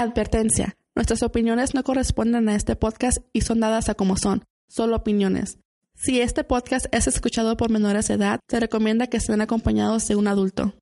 Advertencia. Nuestras opiniones no corresponden a este podcast y son dadas a como son, solo opiniones. Si este podcast es escuchado por menores de edad, se recomienda que estén acompañados de un adulto.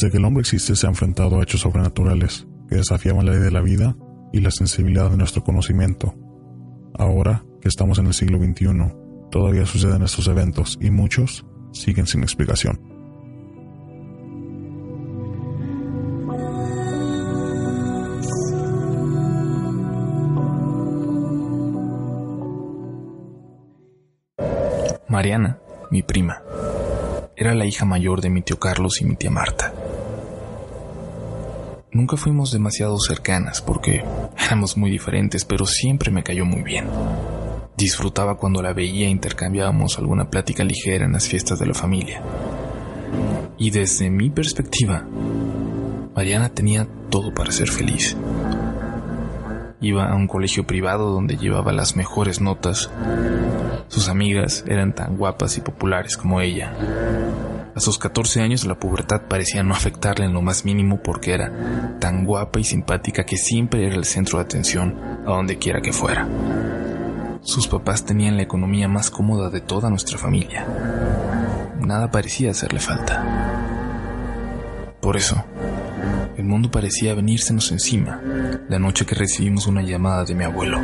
Desde que el hombre existe se ha enfrentado a hechos sobrenaturales que desafiaban la ley de la vida y la sensibilidad de nuestro conocimiento. Ahora que estamos en el siglo XXI, todavía suceden estos eventos y muchos siguen sin explicación. Mariana, mi prima, era la hija mayor de mi tío Carlos y mi tía Marta. Nunca fuimos demasiado cercanas porque éramos muy diferentes, pero siempre me cayó muy bien. Disfrutaba cuando la veía e intercambiábamos alguna plática ligera en las fiestas de la familia. Y desde mi perspectiva, Mariana tenía todo para ser feliz. Iba a un colegio privado donde llevaba las mejores notas. Sus amigas eran tan guapas y populares como ella. A sus 14 años la pubertad parecía no afectarle en lo más mínimo porque era tan guapa y simpática que siempre era el centro de atención a donde quiera que fuera. Sus papás tenían la economía más cómoda de toda nuestra familia. Nada parecía hacerle falta. Por eso, el mundo parecía venírsenos encima la noche que recibimos una llamada de mi abuelo,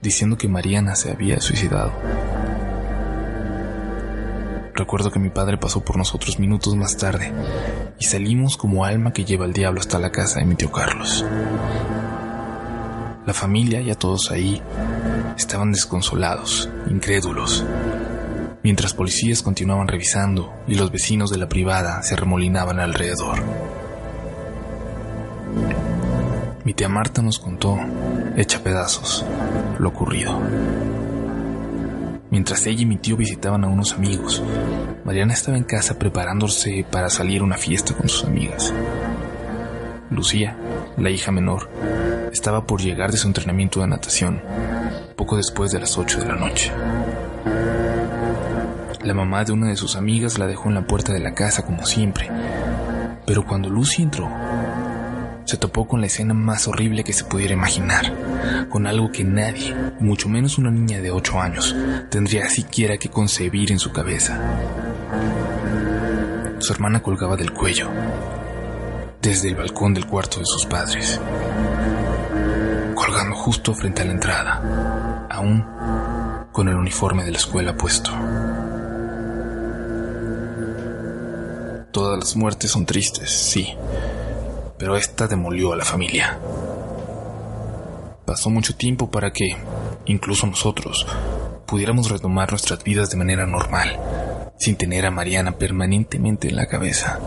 diciendo que Mariana se había suicidado. Recuerdo que mi padre pasó por nosotros minutos más tarde y salimos como alma que lleva el diablo hasta la casa de mi tío Carlos. La familia, y a todos ahí, estaban desconsolados, incrédulos, mientras policías continuaban revisando y los vecinos de la privada se remolinaban alrededor. Mi tía Marta nos contó, hecha pedazos, lo ocurrido. Mientras ella y mi tío visitaban a unos amigos, Mariana estaba en casa preparándose para salir a una fiesta con sus amigas. Lucía, la hija menor, estaba por llegar de su entrenamiento de natación, poco después de las 8 de la noche. La mamá de una de sus amigas la dejó en la puerta de la casa como siempre, pero cuando Lucy entró, se topó con la escena más horrible que se pudiera imaginar, con algo que nadie, mucho menos una niña de 8 años, tendría siquiera que concebir en su cabeza. Su hermana colgaba del cuello, desde el balcón del cuarto de sus padres, colgando justo frente a la entrada, aún con el uniforme de la escuela puesto. Todas las muertes son tristes, sí, pero esta demolió a la familia. Pasó mucho tiempo para que, incluso nosotros, pudiéramos retomar nuestras vidas de manera normal, sin tener a Mariana permanentemente en la cabeza.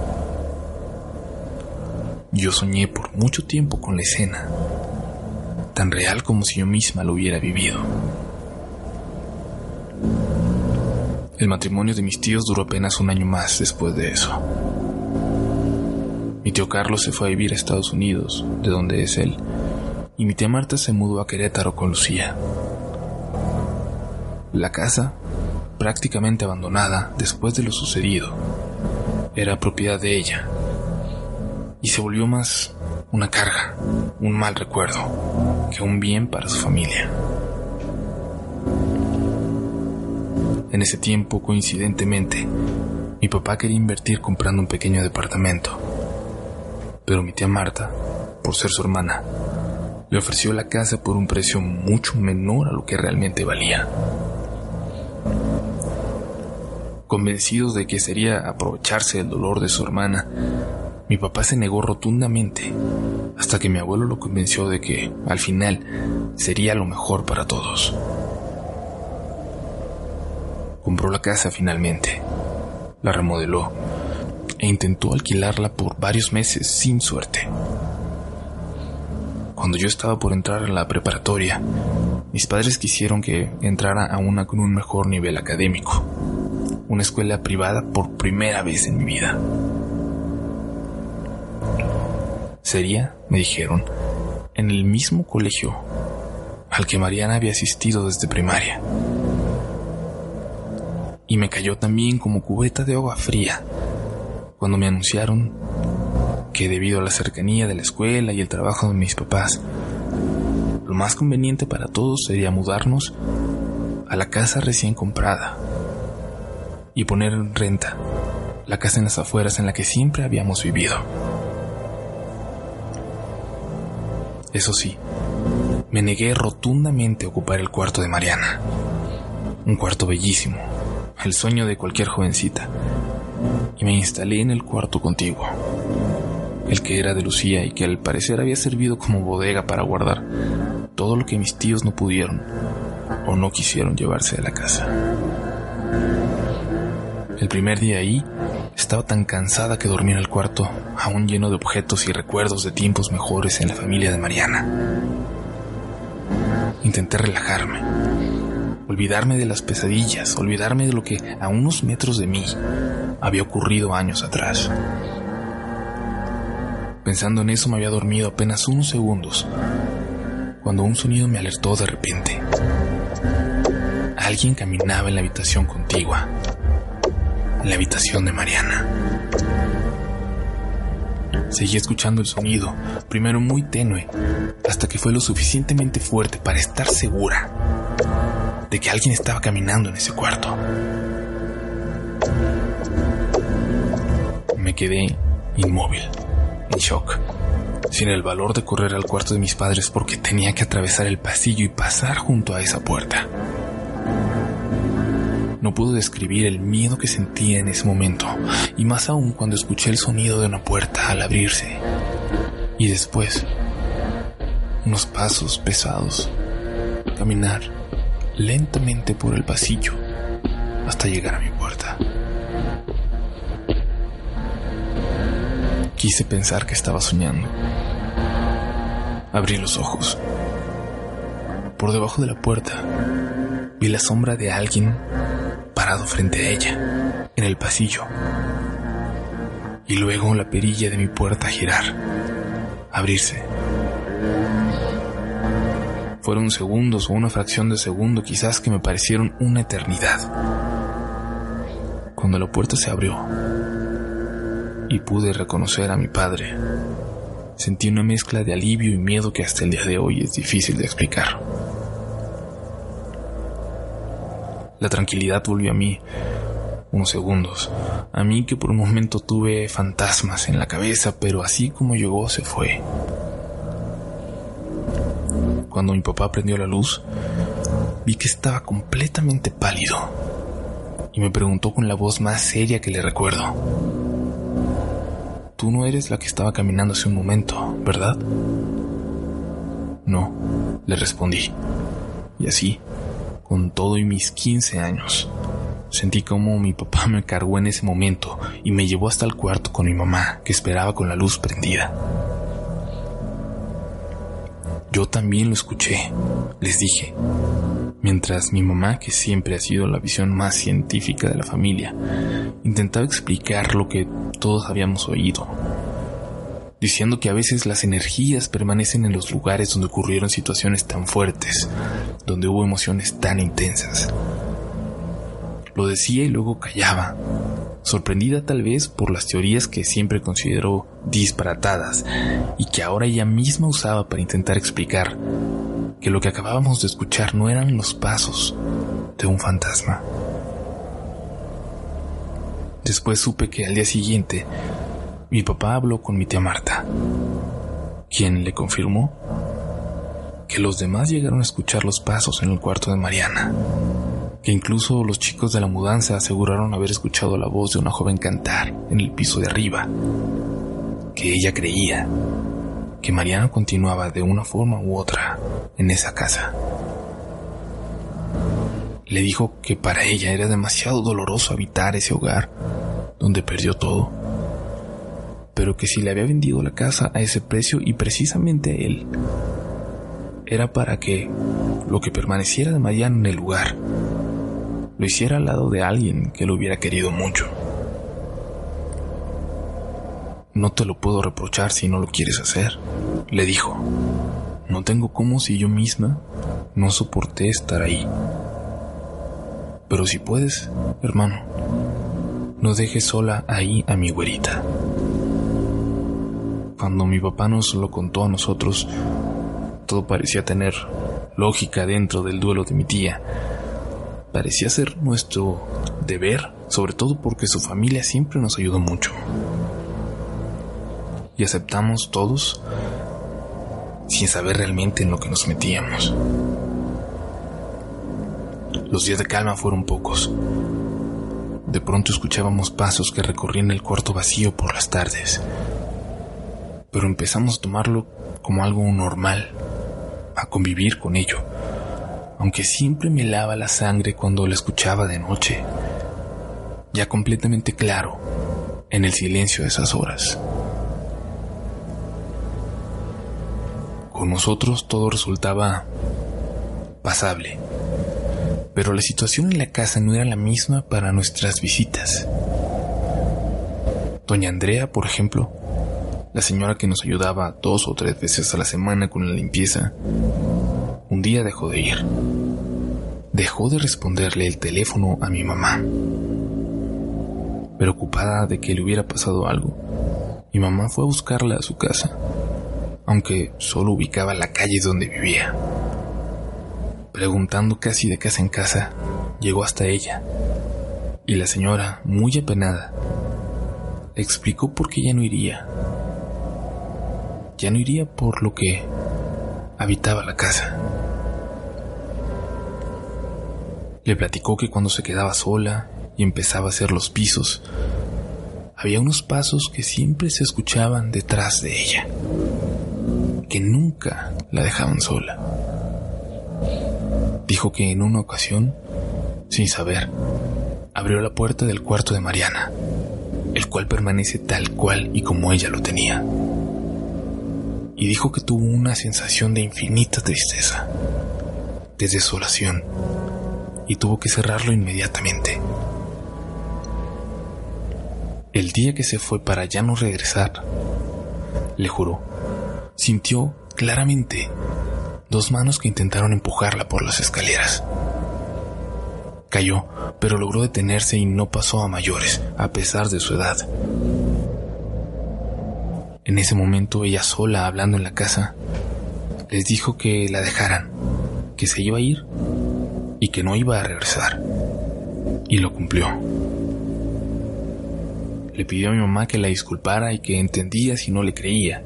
Yo soñé por mucho tiempo con la escena, tan real como si yo misma lo hubiera vivido. El matrimonio de mis tíos duró apenas un año más después de eso. Mi tío Carlos se fue a vivir a Estados Unidos, de donde es él, y mi tía Marta se mudó a Querétaro con Lucía. La casa, prácticamente abandonada después de lo sucedido, era propiedad de ella, y se volvió más una carga, un mal recuerdo, que un bien para su familia. En ese tiempo, coincidentemente, mi papá quería invertir comprando un pequeño departamento pero mi tía Marta, por ser su hermana, le ofreció la casa por un precio mucho menor a lo que realmente valía. Convencidos de que sería aprovecharse del dolor de su hermana, mi papá se negó rotundamente, hasta que mi abuelo lo convenció de que, al final, sería lo mejor para todos. Compró la casa finalmente, la remodeló e intentó alquilarla por varios meses sin suerte. Cuando yo estaba por entrar a la preparatoria, mis padres quisieron que entrara a una con un mejor nivel académico, una escuela privada por primera vez en mi vida. Sería, me dijeron, en el mismo colegio al que Mariana había asistido desde primaria. Y me cayó también como cubeta de agua fría cuando me anunciaron que debido a la cercanía de la escuela y el trabajo de mis papás, lo más conveniente para todos sería mudarnos a la casa recién comprada y poner en renta la casa en las afueras en la que siempre habíamos vivido. Eso sí, me negué rotundamente a ocupar el cuarto de Mariana. Un cuarto bellísimo, el sueño de cualquier jovencita. Y me instalé en el cuarto contiguo, el que era de Lucía y que al parecer había servido como bodega para guardar todo lo que mis tíos no pudieron o no quisieron llevarse de la casa. El primer día ahí estaba tan cansada que dormí en el cuarto, aún lleno de objetos y recuerdos de tiempos mejores en la familia de Mariana. Intenté relajarme, olvidarme de las pesadillas, olvidarme de lo que a unos metros de mí había ocurrido años atrás. Pensando en eso me había dormido apenas unos segundos, cuando un sonido me alertó de repente. Alguien caminaba en la habitación contigua en la habitación de Mariana. Seguí escuchando el sonido, primero muy tenue, hasta que fue lo suficientemente fuerte para estar segura de que alguien estaba caminando en ese cuarto. Me quedé inmóvil, en shock, sin el valor de correr al cuarto de mis padres porque tenía que atravesar el pasillo y pasar junto a esa puerta. No puedo describir el miedo que sentía en ese momento, y más aún cuando escuché el sonido de una puerta al abrirse. Y después, unos pasos pesados, caminar lentamente por el pasillo hasta llegar a mi puerta. Quise pensar que estaba soñando. Abrí los ojos. Por debajo de la puerta vi la sombra de alguien parado frente a ella, en el pasillo. Y luego la perilla de mi puerta girar, abrirse. Fueron segundos o una fracción de segundo quizás que me parecieron una eternidad. Cuando la puerta se abrió y pude reconocer a mi padre, sentí una mezcla de alivio y miedo que hasta el día de hoy es difícil de explicar. La tranquilidad volvió a mí unos segundos. A mí que por un momento tuve fantasmas en la cabeza, pero así como llegó se fue. Cuando mi papá prendió la luz, vi que estaba completamente pálido y me preguntó con la voz más seria que le recuerdo. Tú no eres la que estaba caminando hace un momento, ¿verdad? No, le respondí. Y así, con todo y mis 15 años. Sentí como mi papá me cargó en ese momento y me llevó hasta el cuarto con mi mamá, que esperaba con la luz prendida. Yo también lo escuché, les dije, mientras mi mamá, que siempre ha sido la visión más científica de la familia, intentaba explicar lo que todos habíamos oído diciendo que a veces las energías permanecen en los lugares donde ocurrieron situaciones tan fuertes, donde hubo emociones tan intensas. Lo decía y luego callaba, sorprendida tal vez por las teorías que siempre consideró disparatadas y que ahora ella misma usaba para intentar explicar que lo que acabábamos de escuchar no eran los pasos de un fantasma. Después supe que al día siguiente mi papá habló con mi tía Marta, quien le confirmó que los demás llegaron a escuchar los pasos en el cuarto de Mariana, que incluso los chicos de la mudanza aseguraron haber escuchado la voz de una joven cantar en el piso de arriba, que ella creía que Mariana continuaba de una forma u otra en esa casa. Le dijo que para ella era demasiado doloroso habitar ese hogar donde perdió todo pero que si le había vendido la casa a ese precio y precisamente a él, era para que lo que permaneciera de Mariana en el lugar lo hiciera al lado de alguien que lo hubiera querido mucho. No te lo puedo reprochar si no lo quieres hacer, le dijo. No tengo cómo si yo misma no soporté estar ahí. Pero si puedes, hermano, no dejes sola ahí a mi güerita. Cuando mi papá nos lo contó a nosotros, todo parecía tener lógica dentro del duelo de mi tía. Parecía ser nuestro deber, sobre todo porque su familia siempre nos ayudó mucho y aceptamos todos sin saber realmente en lo que nos metíamos. Los días de calma fueron pocos. De pronto escuchábamos pasos que recorrían el cuarto vacío por las tardes. Pero empezamos a tomarlo como algo normal, a convivir con ello, aunque siempre me lava la sangre cuando lo escuchaba de noche, ya completamente claro, en el silencio de esas horas. Con nosotros todo resultaba pasable, pero la situación en la casa no era la misma para nuestras visitas. Doña Andrea, por ejemplo, la señora que nos ayudaba dos o tres veces a la semana con la limpieza, un día dejó de ir. Dejó de responderle el teléfono a mi mamá. Preocupada de que le hubiera pasado algo, mi mamá fue a buscarla a su casa aunque solo ubicaba la calle donde vivía. Preguntando casi de casa en casa, llegó hasta ella, y la señora, muy apenada, explicó por qué ya no iría. Ya no iría por lo que habitaba la casa. Le platicó que cuando se quedaba sola y empezaba a hacer los pisos, había unos pasos que siempre se escuchaban detrás de ella que nunca la dejaban sola. Dijo que en una ocasión, sin saber, abrió la puerta del cuarto de Mariana, el cual permanece tal cual y como ella lo tenía. Y dijo que tuvo una sensación de infinita tristeza, de desolación, y tuvo que cerrarlo inmediatamente. El día que se fue para ya no regresar, le juró sintió claramente dos manos que intentaron empujarla por las escaleras. Cayó, pero logró detenerse y no pasó a mayores, a pesar de su edad. En ese momento, ella sola, hablando en la casa, les dijo que la dejaran, que se iba a ir y que no iba a regresar. Y lo cumplió. Le pidió a mi mamá que la disculpara y que entendía si no le creía,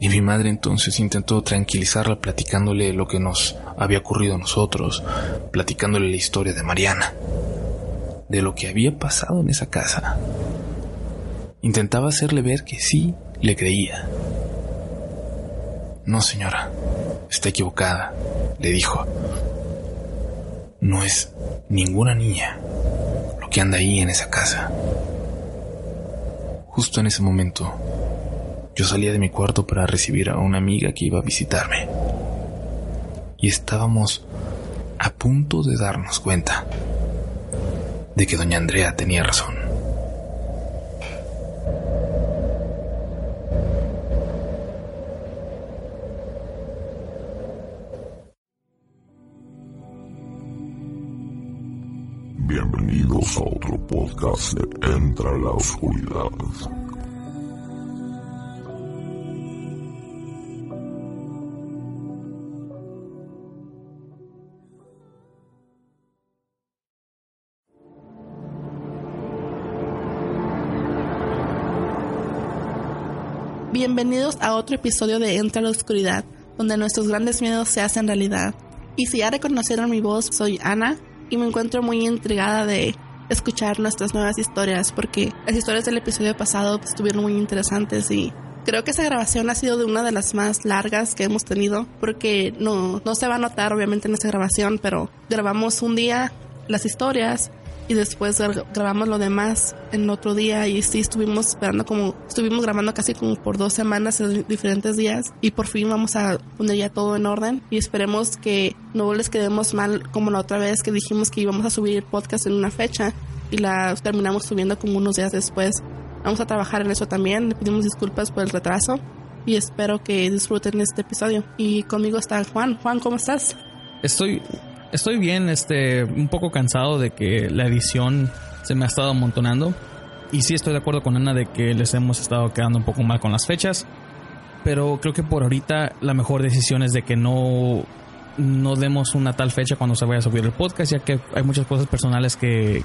y mi madre entonces intentó tranquilizarla platicándole lo que nos había ocurrido a nosotros, platicándole la historia de Mariana, de lo que había pasado en esa casa. Intentaba hacerle ver que sí le creía. No, señora, está equivocada, le dijo. No es ninguna niña lo que anda ahí en esa casa. Justo en ese momento, yo salía de mi cuarto para recibir a una amiga que iba a visitarme. Y estábamos a punto de darnos cuenta de que doña Andrea tenía razón. Bienvenidos a otro podcast de Entra la Oscuridad. Bienvenidos a otro episodio de Entra la Oscuridad, donde nuestros grandes miedos se hacen realidad. Y si ya reconocieron mi voz, soy Ana y me encuentro muy intrigada de escuchar nuestras nuevas historias porque las historias del episodio pasado estuvieron muy interesantes y creo que esa grabación ha sido de una de las más largas que hemos tenido porque no, no se va a notar obviamente en esa grabación, pero grabamos un día las historias y después grabamos lo demás en otro día y sí estuvimos esperando como estuvimos grabando casi como por dos semanas en diferentes días y por fin vamos a poner ya todo en orden y esperemos que no les quedemos mal como la otra vez que dijimos que íbamos a subir el podcast en una fecha y la terminamos subiendo como unos días después. Vamos a trabajar en eso también. Le pedimos disculpas por el retraso y espero que disfruten este episodio. Y conmigo está Juan. Juan, ¿cómo estás? Estoy estoy bien, este, un poco cansado de que la edición se me ha estado amontonando. Y sí estoy de acuerdo con Ana de que les hemos estado quedando un poco mal con las fechas. Pero creo que por ahorita la mejor decisión es de que no, no demos una tal fecha cuando se vaya a subir el podcast, ya que hay muchas cosas personales que,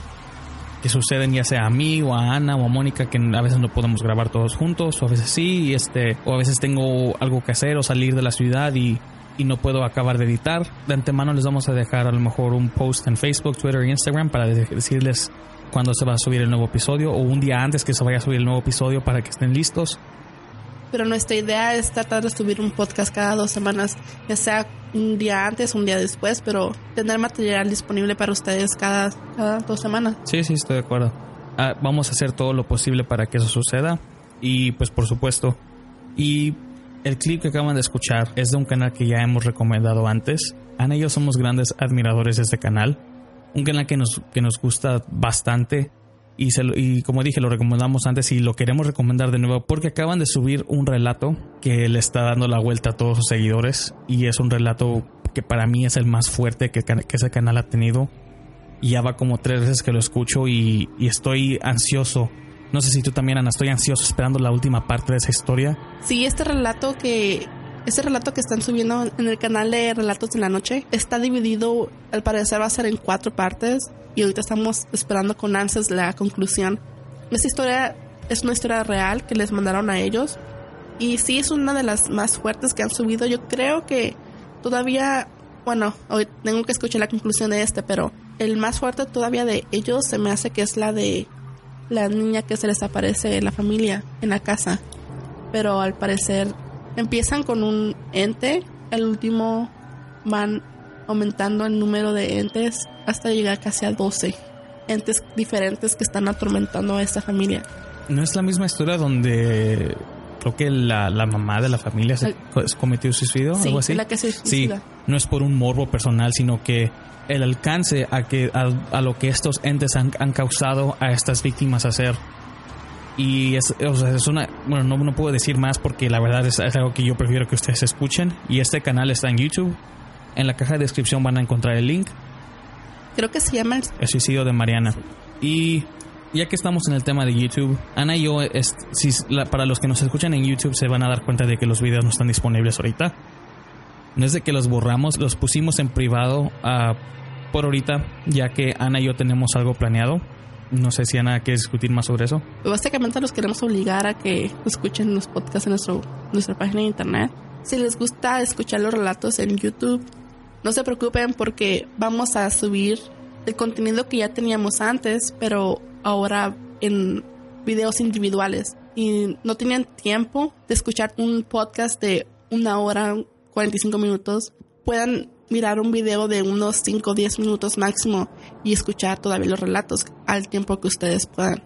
que suceden ya sea a mí o a Ana o a Mónica que a veces no podemos grabar todos juntos o a veces sí, este, o a veces tengo algo que hacer o salir de la ciudad y y no puedo acabar de editar. De antemano les vamos a dejar a lo mejor un post en Facebook, Twitter e Instagram para decirles cuándo se va a subir el nuevo episodio o un día antes que se vaya a subir el nuevo episodio para que estén listos. Pero nuestra idea es tratar de subir un podcast cada dos semanas, ya sea un día antes, un día después, pero tener material disponible para ustedes cada, cada dos semanas. Sí, sí, estoy de acuerdo. Ah, vamos a hacer todo lo posible para que eso suceda y pues por supuesto. Y el clip que acaban de escuchar es de un canal que ya hemos recomendado antes. Ana y yo somos grandes admiradores de este canal. Un canal que nos, que nos gusta bastante. Y, como dije, lo recomendamos antes y lo queremos recomendar de nuevo porque acaban de subir un relato que le está dando la vuelta a todos sus seguidores. Y es un relato que para mí es el más fuerte que, que ese canal ha tenido. Y ya va como tres veces que lo escucho y, y estoy ansioso no sé si tú también, Ana, estoy ansioso esperando la última parte de esa historia. Sí, este relato que este relato que están subiendo en el canal de Relatos de la Noche está dividido, al parecer va a ser en cuatro partes y ahorita estamos esperando con ansias la conclusión. Esta historia es una historia real que les mandaron a ellos y sí es una de las más fuertes que han subido. Yo creo que todavía, bueno, hoy tengo que escuchar la conclusión de este, pero el más fuerte todavía de ellos se me hace que es la de la niña que se les aparece en la familia, en la casa. Pero al parecer empiezan con un ente, el último van aumentando el número de entes hasta llegar casi a 12 entes diferentes que están atormentando a esta familia. ¿No es la misma historia donde creo que la, mamá de la familia se cometió suicidio sí, algo así? La que se sí, no es por un morbo personal, sino que el alcance a, que, a, lo que estos entes han, causado a estas víctimas hacer. Y es, o sea, es una. Bueno, no, no, puedo decir más porque la verdad es, algo que yo prefiero que ustedes escuchen. Y este canal está en YouTube. En la caja de descripción van a encontrar el link. Creo que se llama El suicidio de Mariana. Y ya que estamos en el tema de YouTube, Ana y yo, si, para los que nos escuchan en YouTube, se van a dar cuenta de que los videos no están disponibles ahorita. No es de que los borramos, los pusimos en privado a por ahorita, ya que Ana y yo tenemos algo planeado. No sé si Ana quiere discutir más sobre eso. Básicamente los queremos obligar a que escuchen los podcasts en nuestro, nuestra página de internet. Si les gusta escuchar los relatos en YouTube, no se preocupen porque vamos a subir el contenido que ya teníamos antes, pero ahora en videos individuales. Y no tenían tiempo de escuchar un podcast de una hora, 45 minutos. Puedan mirar un video de unos 5 o 10 minutos máximo y escuchar todavía los relatos al tiempo que ustedes puedan.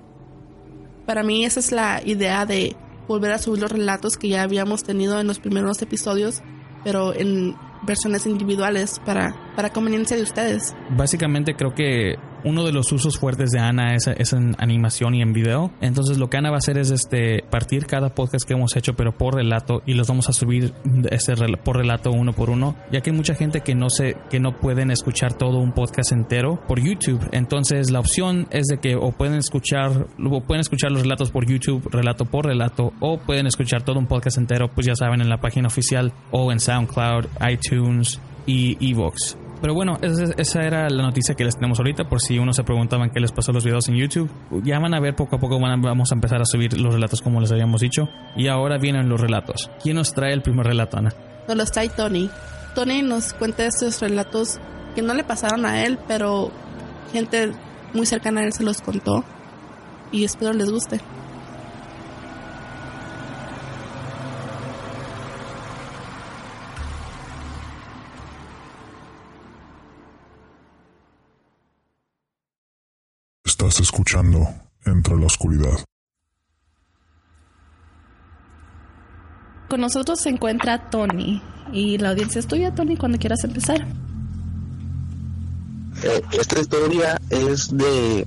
Para mí esa es la idea de volver a subir los relatos que ya habíamos tenido en los primeros episodios, pero en versiones individuales para, para conveniencia de ustedes. Básicamente creo que uno de los usos fuertes de Ana es, en animación y en video. Entonces lo que Ana va a hacer es este partir cada podcast que hemos hecho, pero por relato, y los vamos a subir este por relato uno por uno, ya que hay mucha gente que no se, que no pueden escuchar todo un podcast entero por YouTube. Entonces la opción es de que o pueden escuchar, o pueden escuchar los relatos por YouTube, relato por relato, o pueden escuchar todo un podcast entero, pues ya saben, en la página oficial o en SoundCloud, iTunes y Evox. Pero bueno, esa, era la noticia que les tenemos ahorita, por si uno se preguntaban qué les pasó a los videos en YouTube. Ya van a ver poco a poco, vamos a empezar a subir los relatos como les habíamos dicho. Y ahora vienen los relatos. ¿Quién nos trae el primer relato, Ana? Nos los trae Tony. Tony nos cuenta estos relatos que no le pasaron a él, pero gente muy cercana a él se los contó. Y espero les guste. Escuchando Entre la Oscuridad. Con nosotros se encuentra Tony y la audiencia es tuya, Tony, cuando quieras empezar. Eh, esta historia es de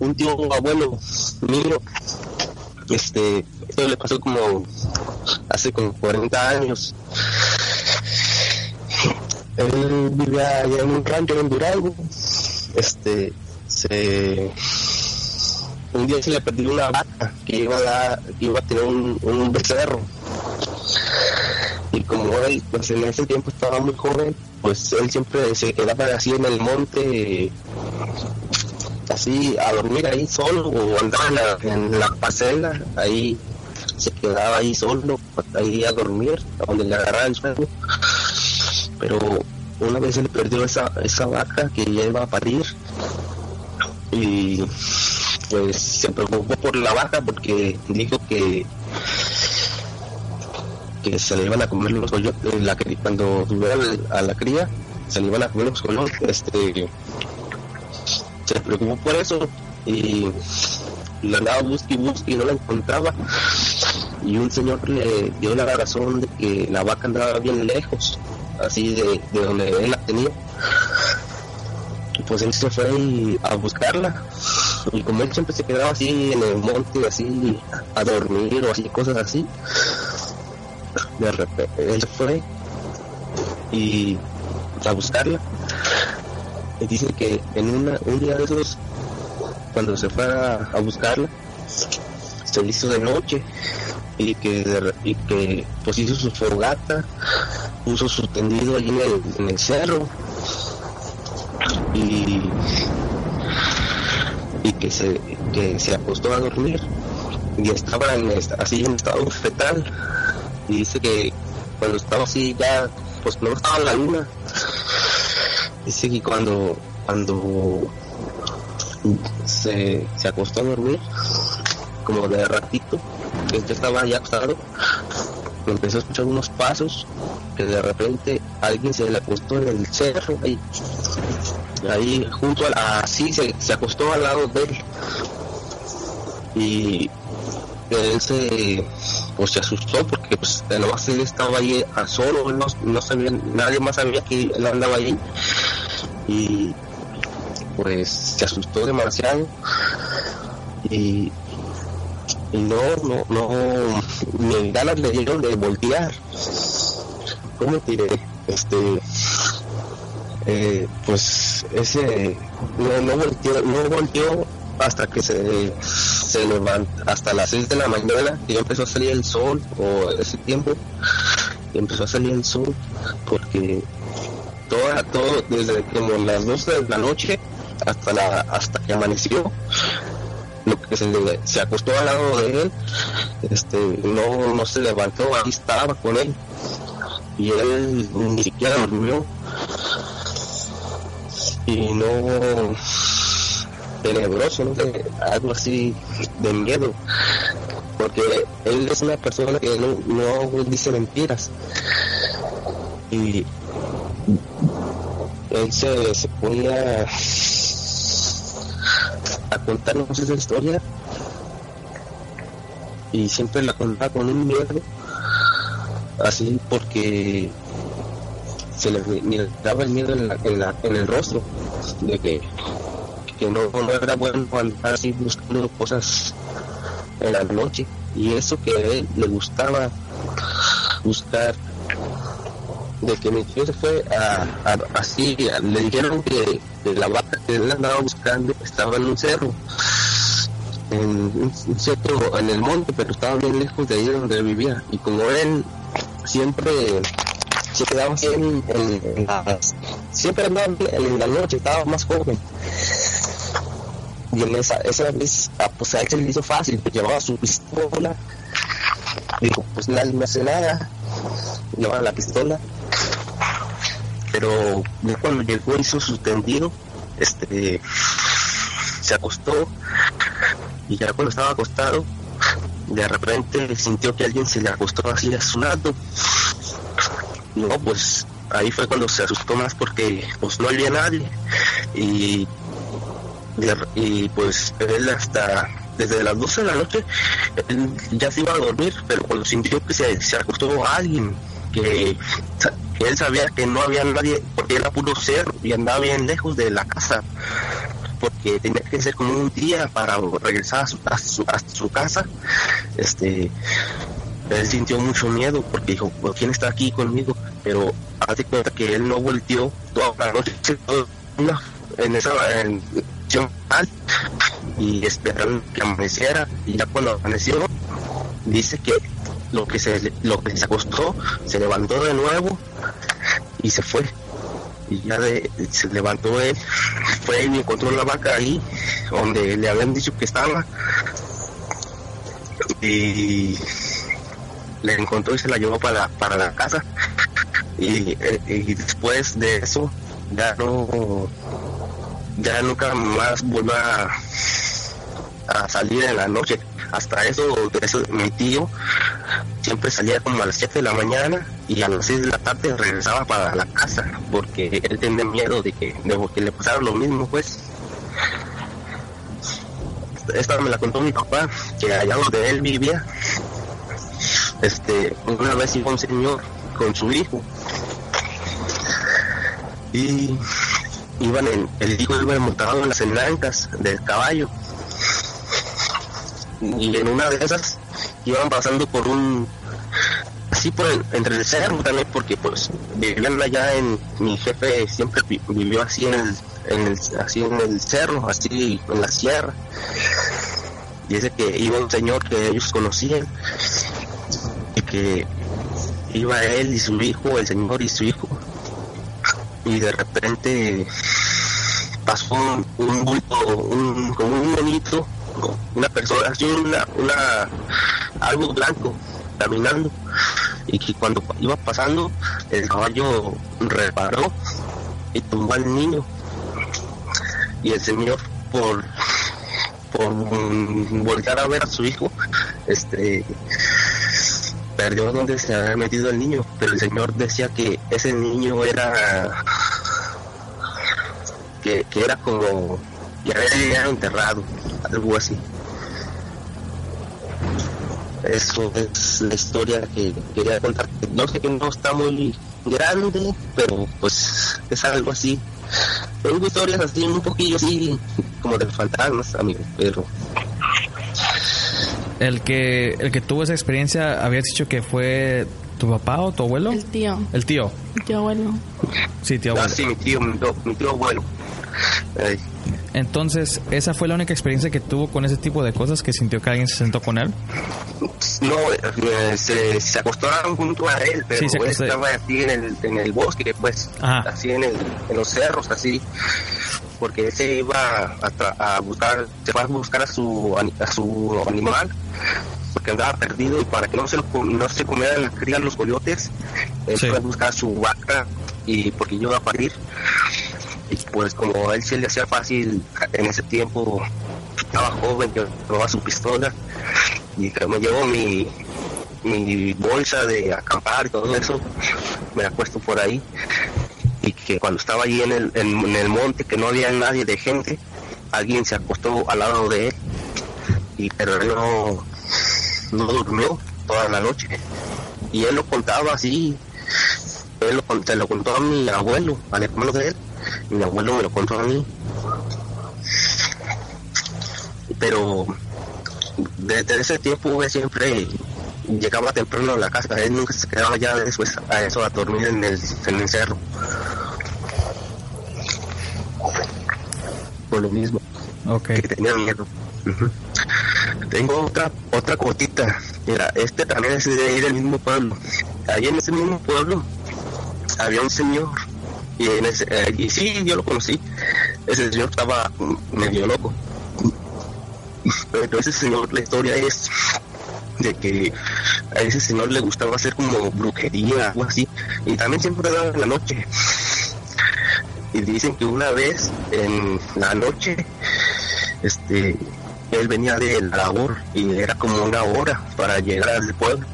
un tío abuelo mío. Este, esto le pasó como hace como 40 años. Él vivía allá en un rancho en Durango. Este, un día se le perdió una vaca que iba a, dar, iba a tener un, un becerro. Y como él pues en ese tiempo estaba muy joven pues él siempre se quedaba así en el monte así a dormir ahí solo o andaba en la, parcela ahí se quedaba ahí solo ahí a dormir donde le agarraba el sueño. Pero una vez se le perdió esa, esa vaca que ya iba a parir y pues se preocupó por la vaca porque dijo que que se le iban a comer los coyotes la, cuando tuviera a la cría se le iban a comer los coyotes este se preocupó por eso y la andaba busque y busque y no la encontraba. Y un señor le dio la razón de que la vaca andaba bien lejos así de, de donde él la tenía pues él se fue a buscarla. Y como él siempre se quedaba así en el monte así a dormir o así cosas así de repente él fue y a buscarla. Y dice que en una, un día de esos cuando se fue a, buscarla se hizo de noche y que y que pues hizo su fogata puso su tendido allí en el, en el cerro y y que se que se acostó a dormir. Y estaba en, así en estado fetal. Y dice que cuando estaba así ya, pues no estaba en la luna. Dice que cuando, cuando se, se acostó a dormir, como de ratito, que ya estaba ya acostado, empezó a escuchar unos pasos, que de repente alguien se le acostó en el cerro, ahí, ahí junto a la, así se, se acostó al lado de él. Y él se pues se asustó porque pues nomás él estaba ahí a solo no, no sabía nadie más sabía que él andaba ahí. Y pues se asustó demasiado. Y, y no no no ni ganas le dieron de voltear. Cómo diré este eh, pues ese no, no volteó no volteó hasta que se se levanta hasta las 6 de la mañana y empezó a salir el sol o ese tiempo empezó a salir el sol porque toda todo desde como las 12 de la noche hasta la hasta que amaneció lo que se, se acostó al lado de él este no no se levantó ahí estaba con él y él ni siquiera durmió y no tenebroso, ¿no? algo así de miedo, porque él es una persona que no, no dice mentiras. Y él se, se ponía a contarnos esa historia y siempre la contaba con un miedo así porque se le miraba el miedo en, la, en, la, en el rostro de que que no, no era bueno andar así buscando cosas en la noche. Y eso que a él le gustaba buscar de que mi tío se fue a, así le dijeron que, la vaca que él andaba buscando estaba en un cerro en un cerro en el monte pero estaba bien lejos de ahí donde vivía. Y como él siempre se quedaba en, en, siempre andaba en la noche estaba más joven y en esa, esa vez, ah, pues a él se le hizo fácil, pues llevaba su pistola. Dijo, pues nadie me hace nada. Llevaba la pistola. Pero cuando llegó hizo su tendido, este se acostó y ya cuando estaba acostado, de repente sintió que alguien se le acostó así a su lado. No, pues ahí fue cuando se asustó más porque pues no había nadie. Y y pues él hasta desde las 12 de la noche ya se iba a dormir, pero cuando sintió que se, se acostó alguien, que, que, él sabía que no había nadie, porque era puro cerro y andaba bien lejos de la casa, porque tenía que ser como un día para regresar a su, a su, a su casa, este él sintió mucho miedo porque dijo, ¿quién está aquí conmigo? Pero hace cuenta que él no volteó toda la noche en esa en, y esperaron que amaneciera. Y ya cuando amaneció dice que lo que se lo que se acostó se levantó de nuevo y se fue. Y ya se levantó él fue y encontró la vaca ahí donde le habían dicho que estaba. Y le encontró y se la llevó para, para la casa. Y, y después de eso ya no ya nunca más volvió a, a salir en la noche. Hasta eso, eso, mi tío siempre salía como a las 7 de la mañana y a las 6 de la tarde regresaba para la casa porque él tenía miedo de que, de que le pasara lo mismo pues. Esta me la contó mi papá que allá donde él vivía este una vez iba un señor con su hijo. Y iban en el hijo iba montado en las enlancas del caballo. Y en una de esas iban pasando por un así por entre el cerro también porque pues vivían allá en mi jefe siempre vivió así en el, el así en el cerro así en la sierra. Y ese que iba un señor que ellos conocían que iba él y su hijo el señor y su hijo. Y de repente pasó un, un bulto un, como un monito una persona, así una, una, algo blanco caminando. Y que cuando iba pasando el caballo reparó y tumbó al niño. Y el señor por por volver a ver a su hijo este perdió donde se había metido el niño pero el señor decía que ese niño era que, que era como ya había enterrado algo así. Eso es la historia que quería contar. No sé que no está muy grande, pero pues es algo así. Tengo historias así, un poquillo así, como de fantasmas, amigo, pero... El que, el que tuvo esa experiencia, habías dicho que fue tu papá o tu abuelo? El tío. El tío. El tío abuelo. Sí, tío abuelo. Ah, sí, mi tío, mi tío, mi tío abuelo. Ay. Entonces, ¿esa fue la única experiencia que tuvo con ese tipo de cosas que sintió que alguien se sentó con él? No, eh, se, se acostaron junto a él, pero Sí, se él estaba así en el, en el bosque, pues, Ajá. así en, el, en los cerros, así, porque él se iba a, a buscar, se va a buscar a su, a su animal, porque andaba perdido y para que no se, lo no se comieran las crías los coyotes, él Sí. fue a buscar a su vaca y porque yo iba a parir. Y pues como a él se le hacía fácil en ese tiempo, estaba joven, yo llevaba su pistola y me llevo mi, mi bolsa de acampar y todo eso, me la puesto por ahí y que cuando estaba allí en el, en, el monte que no había nadie de gente, alguien se acostó al lado de él y pero él no, no durmió toda la noche y él lo contaba así, él lo, se lo contó a mi abuelo, al hermano de él, y mi abuelo me lo contó a mí pero desde ese tiempo siempre llegaba temprano a la casa, él nunca se quedaba ya después a eso a dormir en el, en el cerro. Por lo mismo, Ok. que tenía miedo. Tengo otra, otra cortita. Mira, este también es de ahí del mismo pueblo. Ahí en ese mismo pueblo había un señor. Y, en ese, eh, y sí, yo lo conocí. Ese señor estaba medio loco. Pero ese señor, la historia es de que a ese señor le gustaba hacer como brujería, algo así. Y también siempre daba en la noche. Y dicen que una vez en la noche, este, él venía de la labor y era como una hora para llegar al pueblo,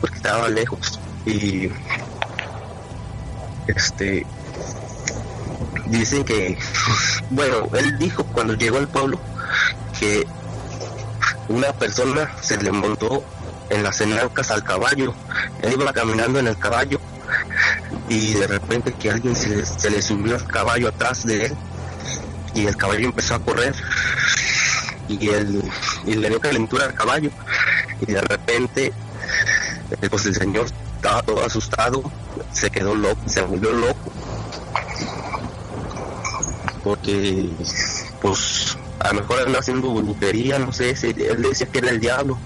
porque estaba lejos. Y este dicen que, bueno, él dijo cuando llegó al pueblo que una persona se le montó en las enancas al caballo. Él iba caminando en el caballo y de repente que alguien se, le subió al caballo atrás de él y el caballo empezó a correr y, el, y le dio calentura al caballo y de repente eh, pues el señor estaba todo asustado, se quedó loco, se volvió loco porque pues a lo mejor anda haciendo brujería, no sé, él decía que era el diablo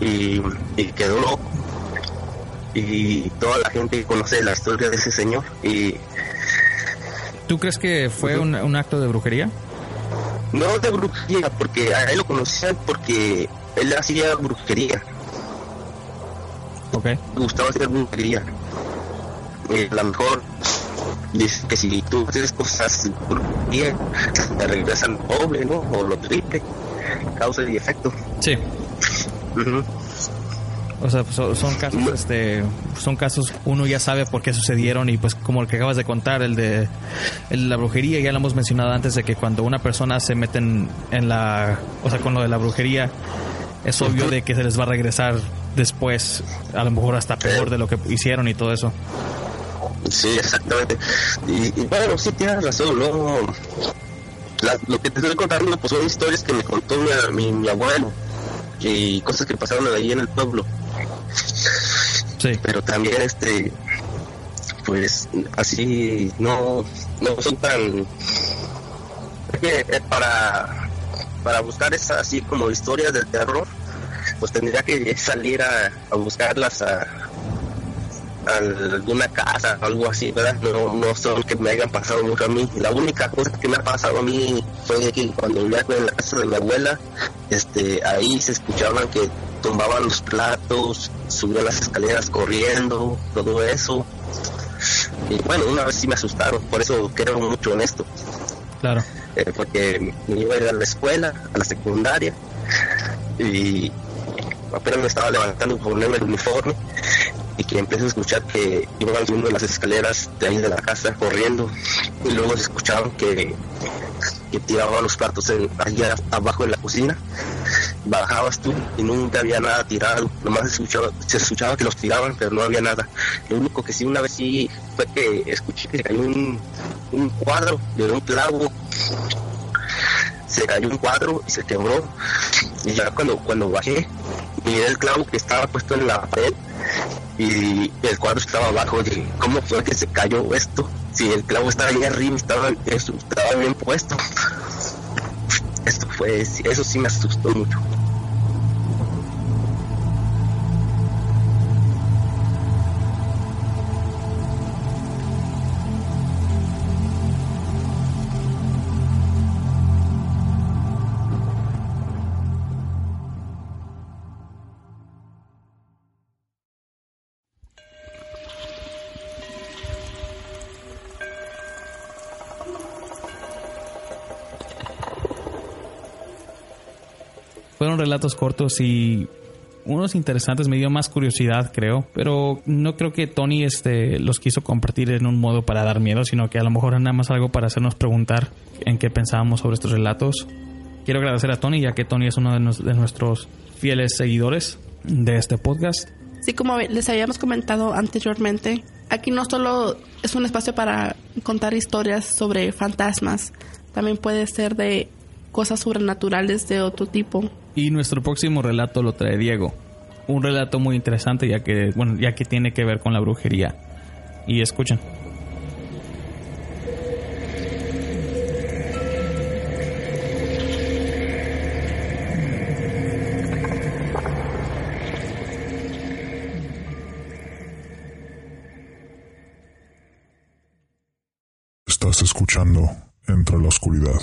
y, y quedó loco y toda la gente conoce la historia de ese señor y ¿Tú crees que fue un, un acto de brujería? No de brujería, porque a él lo conocían porque él hacía brujería. Ok. Gustaba hacer brujería. Eh, a lo mejor dice que si tú haces cosas brujería, te regresan doble, ¿no? O lo triple, causa y efecto. Sí. O sea, pues, son, son casos, este, son casos, uno ya sabe por qué sucedieron y pues como el que acabas de contar, el de la brujería, ya lo hemos mencionado antes de que cuando una persona se mete en, en la, o sea, con lo de la brujería, es obvio de que se les va a regresar después, a lo mejor hasta peor de lo que hicieron y todo eso. Sí, exactamente. Y, y bueno, sí tienes razón, ¿no? La- lo que te estoy contando pues son historias que me contó mi, mi, mi abuelo y cosas que pasaron ahí en el pueblo. Sí. Pero también este pues así no, no son tan eh, para para buscar esas así como historias de terror pues tendría que salir a, buscarlas a, alguna casa algo así, ¿verdad? No, no son que me hayan pasado mucho a mí. La única cosa que me ha pasado a mí fue que cuando vivía en la casa de mi abuela, este, ahí se escuchaban que tumbaban los platos, subían las escaleras corriendo, todo eso. Y bueno, una vez sí me asustaron, por eso creo mucho en esto, Claro. eh, porque me iba a ir a la escuela, a la secundaria, y apenas me estaba levantando para ponerme el uniforme y que empecé a escuchar que iban subiendo las escaleras de ahí de la casa corriendo y luego se escuchaban que, que tiraban los platos en, allá abajo en la cocina. Bajabas tú y nunca había nada tirado. Nomás escuchaba, se escuchaba que los tiraban pero no había nada. Lo único que sí una vez sí fue que escuché que cayó un, un cuadro de un clavo. Se cayó un cuadro y se quebró. Y ya cuando cuando bajé miré el clavo que estaba puesto en la pared y el cuadro estaba abajo dije cómo fue que se cayó esto. Si el clavo estaba ahí arriba estaba estaba bien puesto. Esto fue eso sí me asustó mucho Fueron relatos cortos y unos interesantes, me dio más curiosidad, creo, pero no creo que Tony este, los quiso compartir en un modo para dar miedo, sino que a lo mejor nada más algo para hacernos preguntar en qué pensábamos sobre estos relatos. Quiero agradecer a Tony, ya que Tony es uno de, de nuestros fieles seguidores de este podcast. Sí, como les habíamos comentado anteriormente, aquí no solo es un espacio para contar historias sobre fantasmas, también puede ser de cosas sobrenaturales de otro tipo. Y nuestro próximo relato lo trae Diego. Un relato muy interesante ya que, bueno, ya que tiene que ver con la brujería. Y escuchen. Estás escuchando Entre la Oscuridad.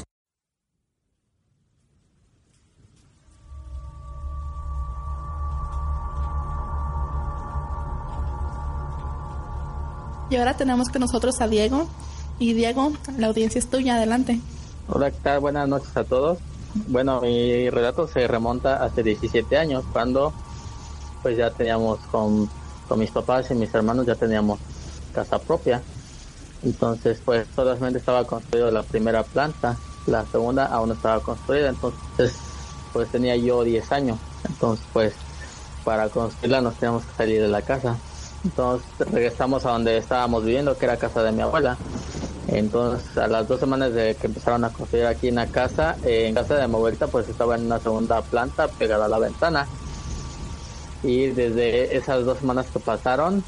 Y ahora tenemos con nosotros a Diego. Y Diego, la audiencia es tuya, adelante. Hola, ¿qué tal? Buenas noches a todos. Bueno, mi relato se remonta hace 17 años, cuando pues ya teníamos con, con mis papás y mis hermanos, ya teníamos casa propia. Entonces, pues solamente estaba construido la primera planta, la segunda aún no estaba construida, entonces pues tenía yo 10 años, entonces pues para construirla nos teníamos que salir de la casa. Entonces regresamos a donde estábamos viviendo, que era casa de mi abuela. Entonces a las dos semanas de que empezaron a construir aquí en la casa, en casa de mi abuelita pues estaba en una segunda planta pegada a la ventana. Y desde esas dos semanas que pasaron,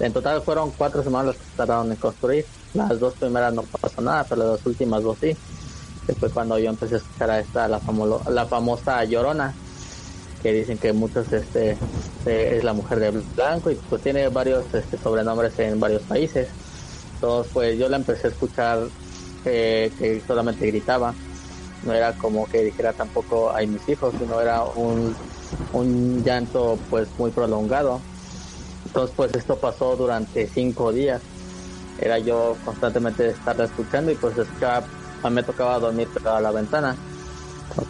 en total fueron cuatro semanas las que tardaron en construir. Las dos primeras no pasó nada, pero las dos últimas dos sí. Después cuando yo empecé a escuchar a esta, la, la famosa Llorona, que dicen que muchos este es la mujer de blanco y pues tiene varios este, sobrenombres en varios países. Entonces pues yo la empecé a escuchar eh, que solamente gritaba. No era como que dijera tampoco hay mis hijos, sino era un, un llanto pues muy prolongado. Entonces pues esto pasó durante cinco días. Era yo constantemente estarla escuchando y pues escuchaba a mí me tocaba dormir a la ventana.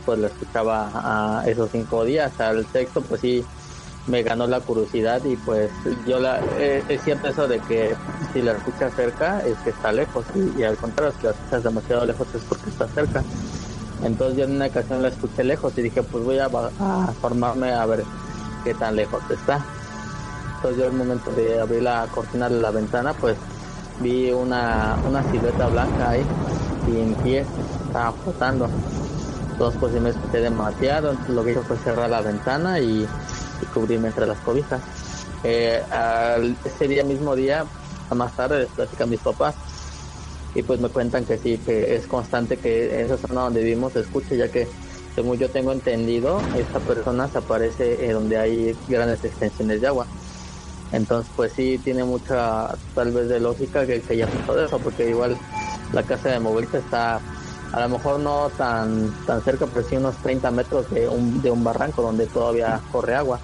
Pues lo escuchaba a esos cinco días. Al sexto, pues sí, me ganó la curiosidad y pues yo la... Eh, es cierto eso de que si la escuchas cerca es que está lejos y, al contrario, si la escuchas demasiado lejos es porque está cerca. Entonces yo en una ocasión la escuché lejos y dije, pues voy a, a formarme a ver qué tan lejos está. Entonces yo al momento de abrir la cortina de la ventana, pues vi una, una silueta blanca ahí y en pie estaba flotando. Entonces pues me escuché demasiado, lo que hizo fue cerrar la ventana y, cubrirme entre las cobijas. Eh, ese día mismo día, más tarde les platican mis papás y pues me cuentan que sí, que es constante que en esa zona donde vivimos se escuche, ya que según yo tengo entendido, esta persona se aparece donde hay grandes extensiones de agua. Entonces, pues sí, tiene mucha, tal vez, de lógica que, que ya pasó eso, porque igual la casa de Movilita está a lo mejor no tan tan cerca, pero sí unos 30 metros de un, de un barranco donde todavía corre agua.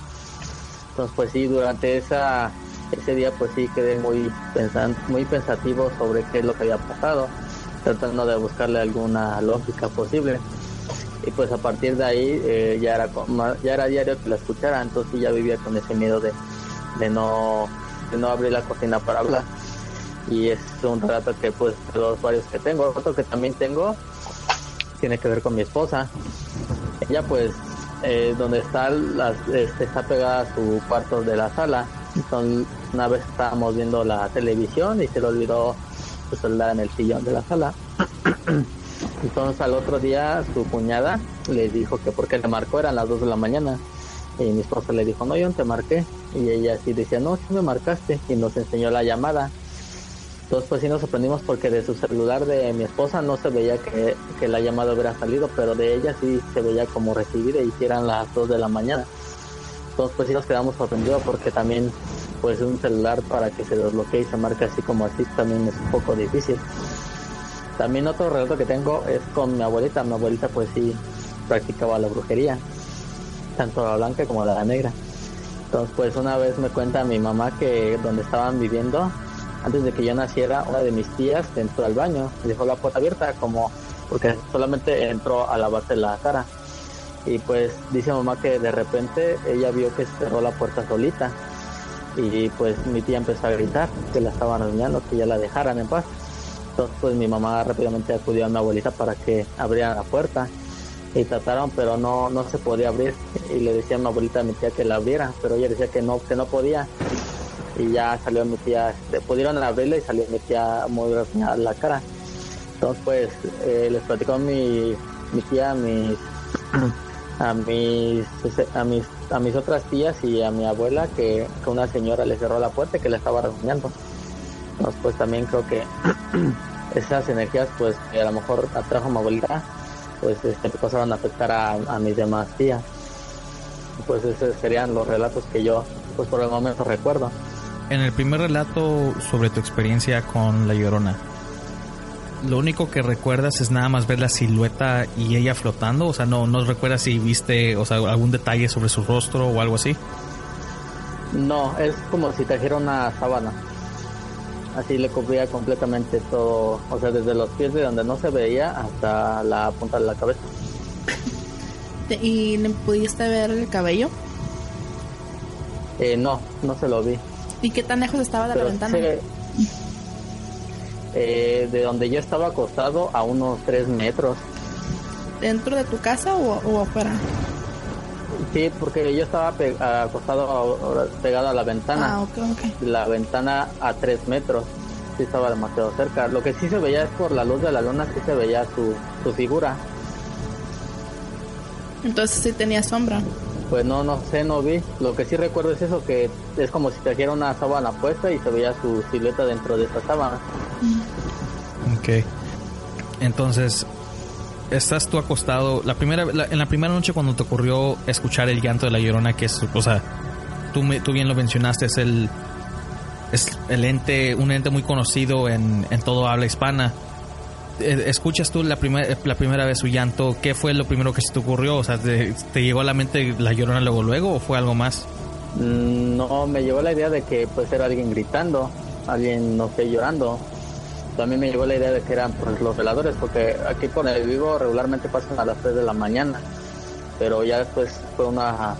Entonces, pues sí, durante esa ese día, pues sí quedé muy pensando, muy pensativo sobre qué es lo que había pasado, tratando de buscarle alguna lógica posible. Y pues a partir de ahí eh, ya era ya era diario que la escuchara, entonces ya vivía con ese miedo de, de no de no abrir la cocina para hablar y es un relato que pues los varios que tengo otro que también tengo tiene que ver con mi esposa. Ella pues eh, donde está las, este, está pegada a su cuarto de la sala. Entonces una vez estábamos viendo la televisión y se le olvidó su celular en el sillón de la sala. Entonces al otro día su cuñada le dijo que porque le marcó eran las 2 de la mañana. Y mi esposa le dijo no yo te marqué y ella sí decía no sí me marcaste y nos enseñó la llamada entonces pues sí nos sorprendimos porque de su celular de mi esposa no se veía que, la llamada hubiera salido, pero de ella sí se veía como recibida y eran las 2 de la mañana. Entonces pues sí nos quedamos sorprendidos porque también pues un celular para que se desbloquee y se marque así como así también es un poco difícil. También otro relato que tengo es con mi abuelita. Mi abuelita pues sí practicaba la brujería, tanto la blanca como la negra. Entonces pues una vez me cuenta mi mamá que donde estaban viviendo antes de que yo naciera, una de mis tías entró al baño dejó la puerta abierta como porque solamente entró a lavarse la cara. Y pues dice mamá que de repente ella vio que cerró la puerta solita. Y pues mi tía empezó a gritar que la estaban arruinando, que ya la dejaran en paz. Entonces pues mi mamá rápidamente acudió a mi abuelita para que abriera la puerta. Y trataron, pero no, no se podía abrir. Y le decía a mi abuelita a mi tía que la abriera, pero ella decía que no, que no podía y ya salió mi tía, pudieron abrirla y salió mi tía muy a la cara. Entonces pues eh, les platicó mi, mi tía a mis, a mis a mis a mis otras tías y a mi abuela que, una señora le cerró la puerta y que le estaba regañando. Entonces pues también creo que esas energías pues que a lo mejor atrajo a mi abuelita pues este, empezaron a afectar a, a mis demás tías. Pues esos serían los relatos que yo pues por el momento recuerdo en el primer relato sobre tu experiencia con La Llorona, lo único que recuerdas es nada más ver la silueta y ella flotando, o sea, no, no recuerdas si viste, o sea, algún detalle sobre su rostro o algo así. No, es como si trajera una sábana. Así le cubría completamente todo, o sea, desde los pies de donde no se veía hasta la punta de la cabeza. ¿Y le pudiste ver el cabello? Eh, no, no se lo vi. ¿Y qué tan lejos estaba de la ventana? eh, de donde yo estaba acostado a unos 3 metros. ¿Dentro de tu casa o, o afuera? Sí, porque yo estaba acostado pegado a la ventana. Ah, ok, ok. La ventana a 3 metros. Sí estaba demasiado cerca. Lo que sí se veía es por la luz de la luna, sí se veía su, su figura. Entonces sí tenía sombra. Pues no, no sé, no vi. Lo que sí recuerdo es eso, que es como si trajera una sábana puesta y se veía su silueta dentro de esta sábana. Ok. Entonces, estás tú acostado. La primera, en la primera noche cuando te ocurrió escuchar el llanto de la llorona, que es, o sea, tú, me, tú bien lo mencionaste, es el, es el ente, un ente muy conocido en, en todo habla hispana. Eh, ¿Escuchas tú la, primera la primera vez su llanto? ¿Qué fue lo primero que se te ocurrió? O sea, ¿te, llegó a la mente la llorona luego luego o fue algo más? Mm, no, me llegó la idea de que pues era alguien gritando, alguien, no sé, llorando. También me llegó la idea de que eran pues, los veladores, porque aquí por el vivo regularmente pasan a las 3 de la mañana, pero ya después fue una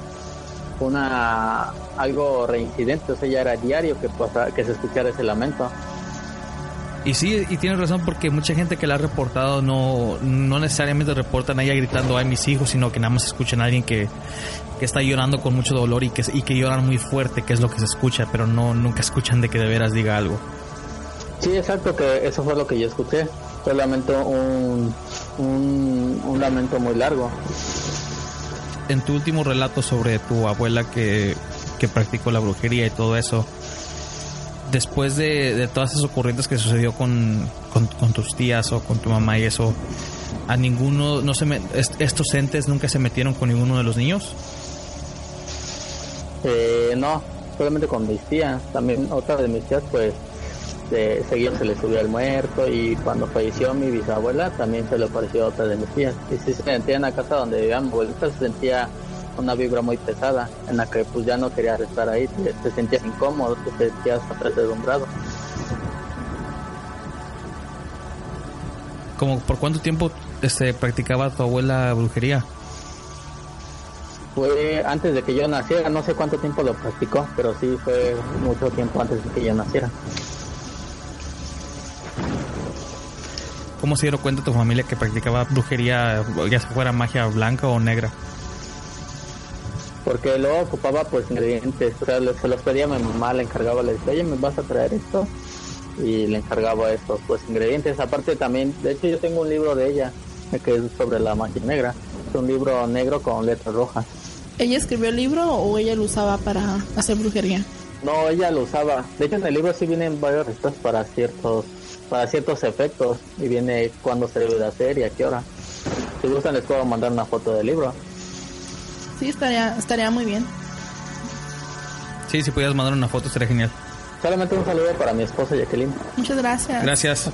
una algo reincidente, o sea, ya era diario que, que se escuchara ese lamento. Y sí, y tienes razón porque mucha gente que la ha reportado no, no necesariamente reportan a ella gritando ay mis hijos, sino que nada más escuchan a alguien que, que está llorando con mucho dolor y que, y que lloran muy fuerte, que es lo que se escucha, pero no nunca escuchan de que de veras diga algo. Sí, exacto, que eso fue lo que yo escuché. Solamente un, un, un lamento muy largo. En tu último relato sobre tu abuela que, que practicó la brujería y todo eso, después de, todas esas ocurrencias que sucedió con, con, tus tías o con tu mamá y eso, a ninguno, no se estos entes nunca se metieron con ninguno de los niños? Eh, no, solamente con mis tías. También otra de mis tías, pues, de seguido se le subió el muerto y cuando falleció mi bisabuela también se le apareció otra de mis tías. Y si se sentía en la casa donde vivíamos, se sentía una vibra muy pesada en la que pues ya no querías estar ahí, te, sentías incómodo, te sentías apresurado. ¿Como por cuánto tiempo este, practicaba tu abuela brujería? Fue antes de que yo naciera, no sé cuánto tiempo lo practicó, pero sí fue mucho tiempo antes de que yo naciera. ¿Cómo se dieron cuenta tu familia que practicaba brujería, ya fuera magia blanca o negra? Porque luego ocupaba pues ingredientes, o sea, se los pedía a mi mamá, le encargaba, le decía, oye, ¿me vas a traer esto? Y le encargaba estos pues ingredientes, aparte también, de hecho yo tengo un libro de ella, que es sobre la magia negra, es un libro negro con letras rojas. ¿Ella escribió el libro o ella lo usaba para hacer brujería? No, ella lo usaba. De hecho, en el libro sí vienen varios restos para ciertos para ciertos efectos y viene cuándo se debe de hacer y a qué hora. Si gustan les puedo mandar una foto del libro. Sí, estaría, estaría muy bien. Sí, si pudieras mandar una foto, estaría genial. Solamente un saludo para mi esposa Jacqueline. Muchas gracias. Gracias.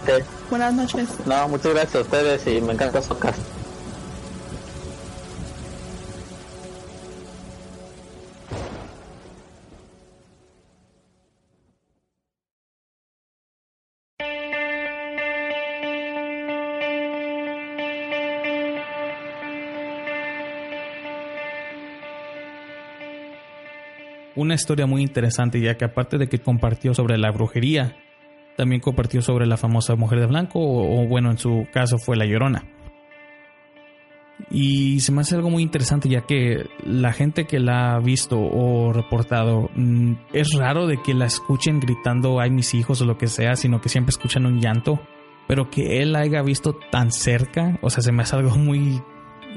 Buenas noches. No, muchas gracias a ustedes y me encanta su casa. Una historia muy interesante, ya que aparte de que compartió sobre la brujería, también compartió sobre la famosa mujer de blanco, o, bueno, en su caso fue la llorona. Y se me hace algo muy interesante, ya que la gente que la ha visto o reportado, mm, es raro de que la escuchen gritando, ay mis hijos o lo que sea, sino que siempre escuchan un llanto. Pero que él la haya visto tan cerca, o sea, se me hace algo muy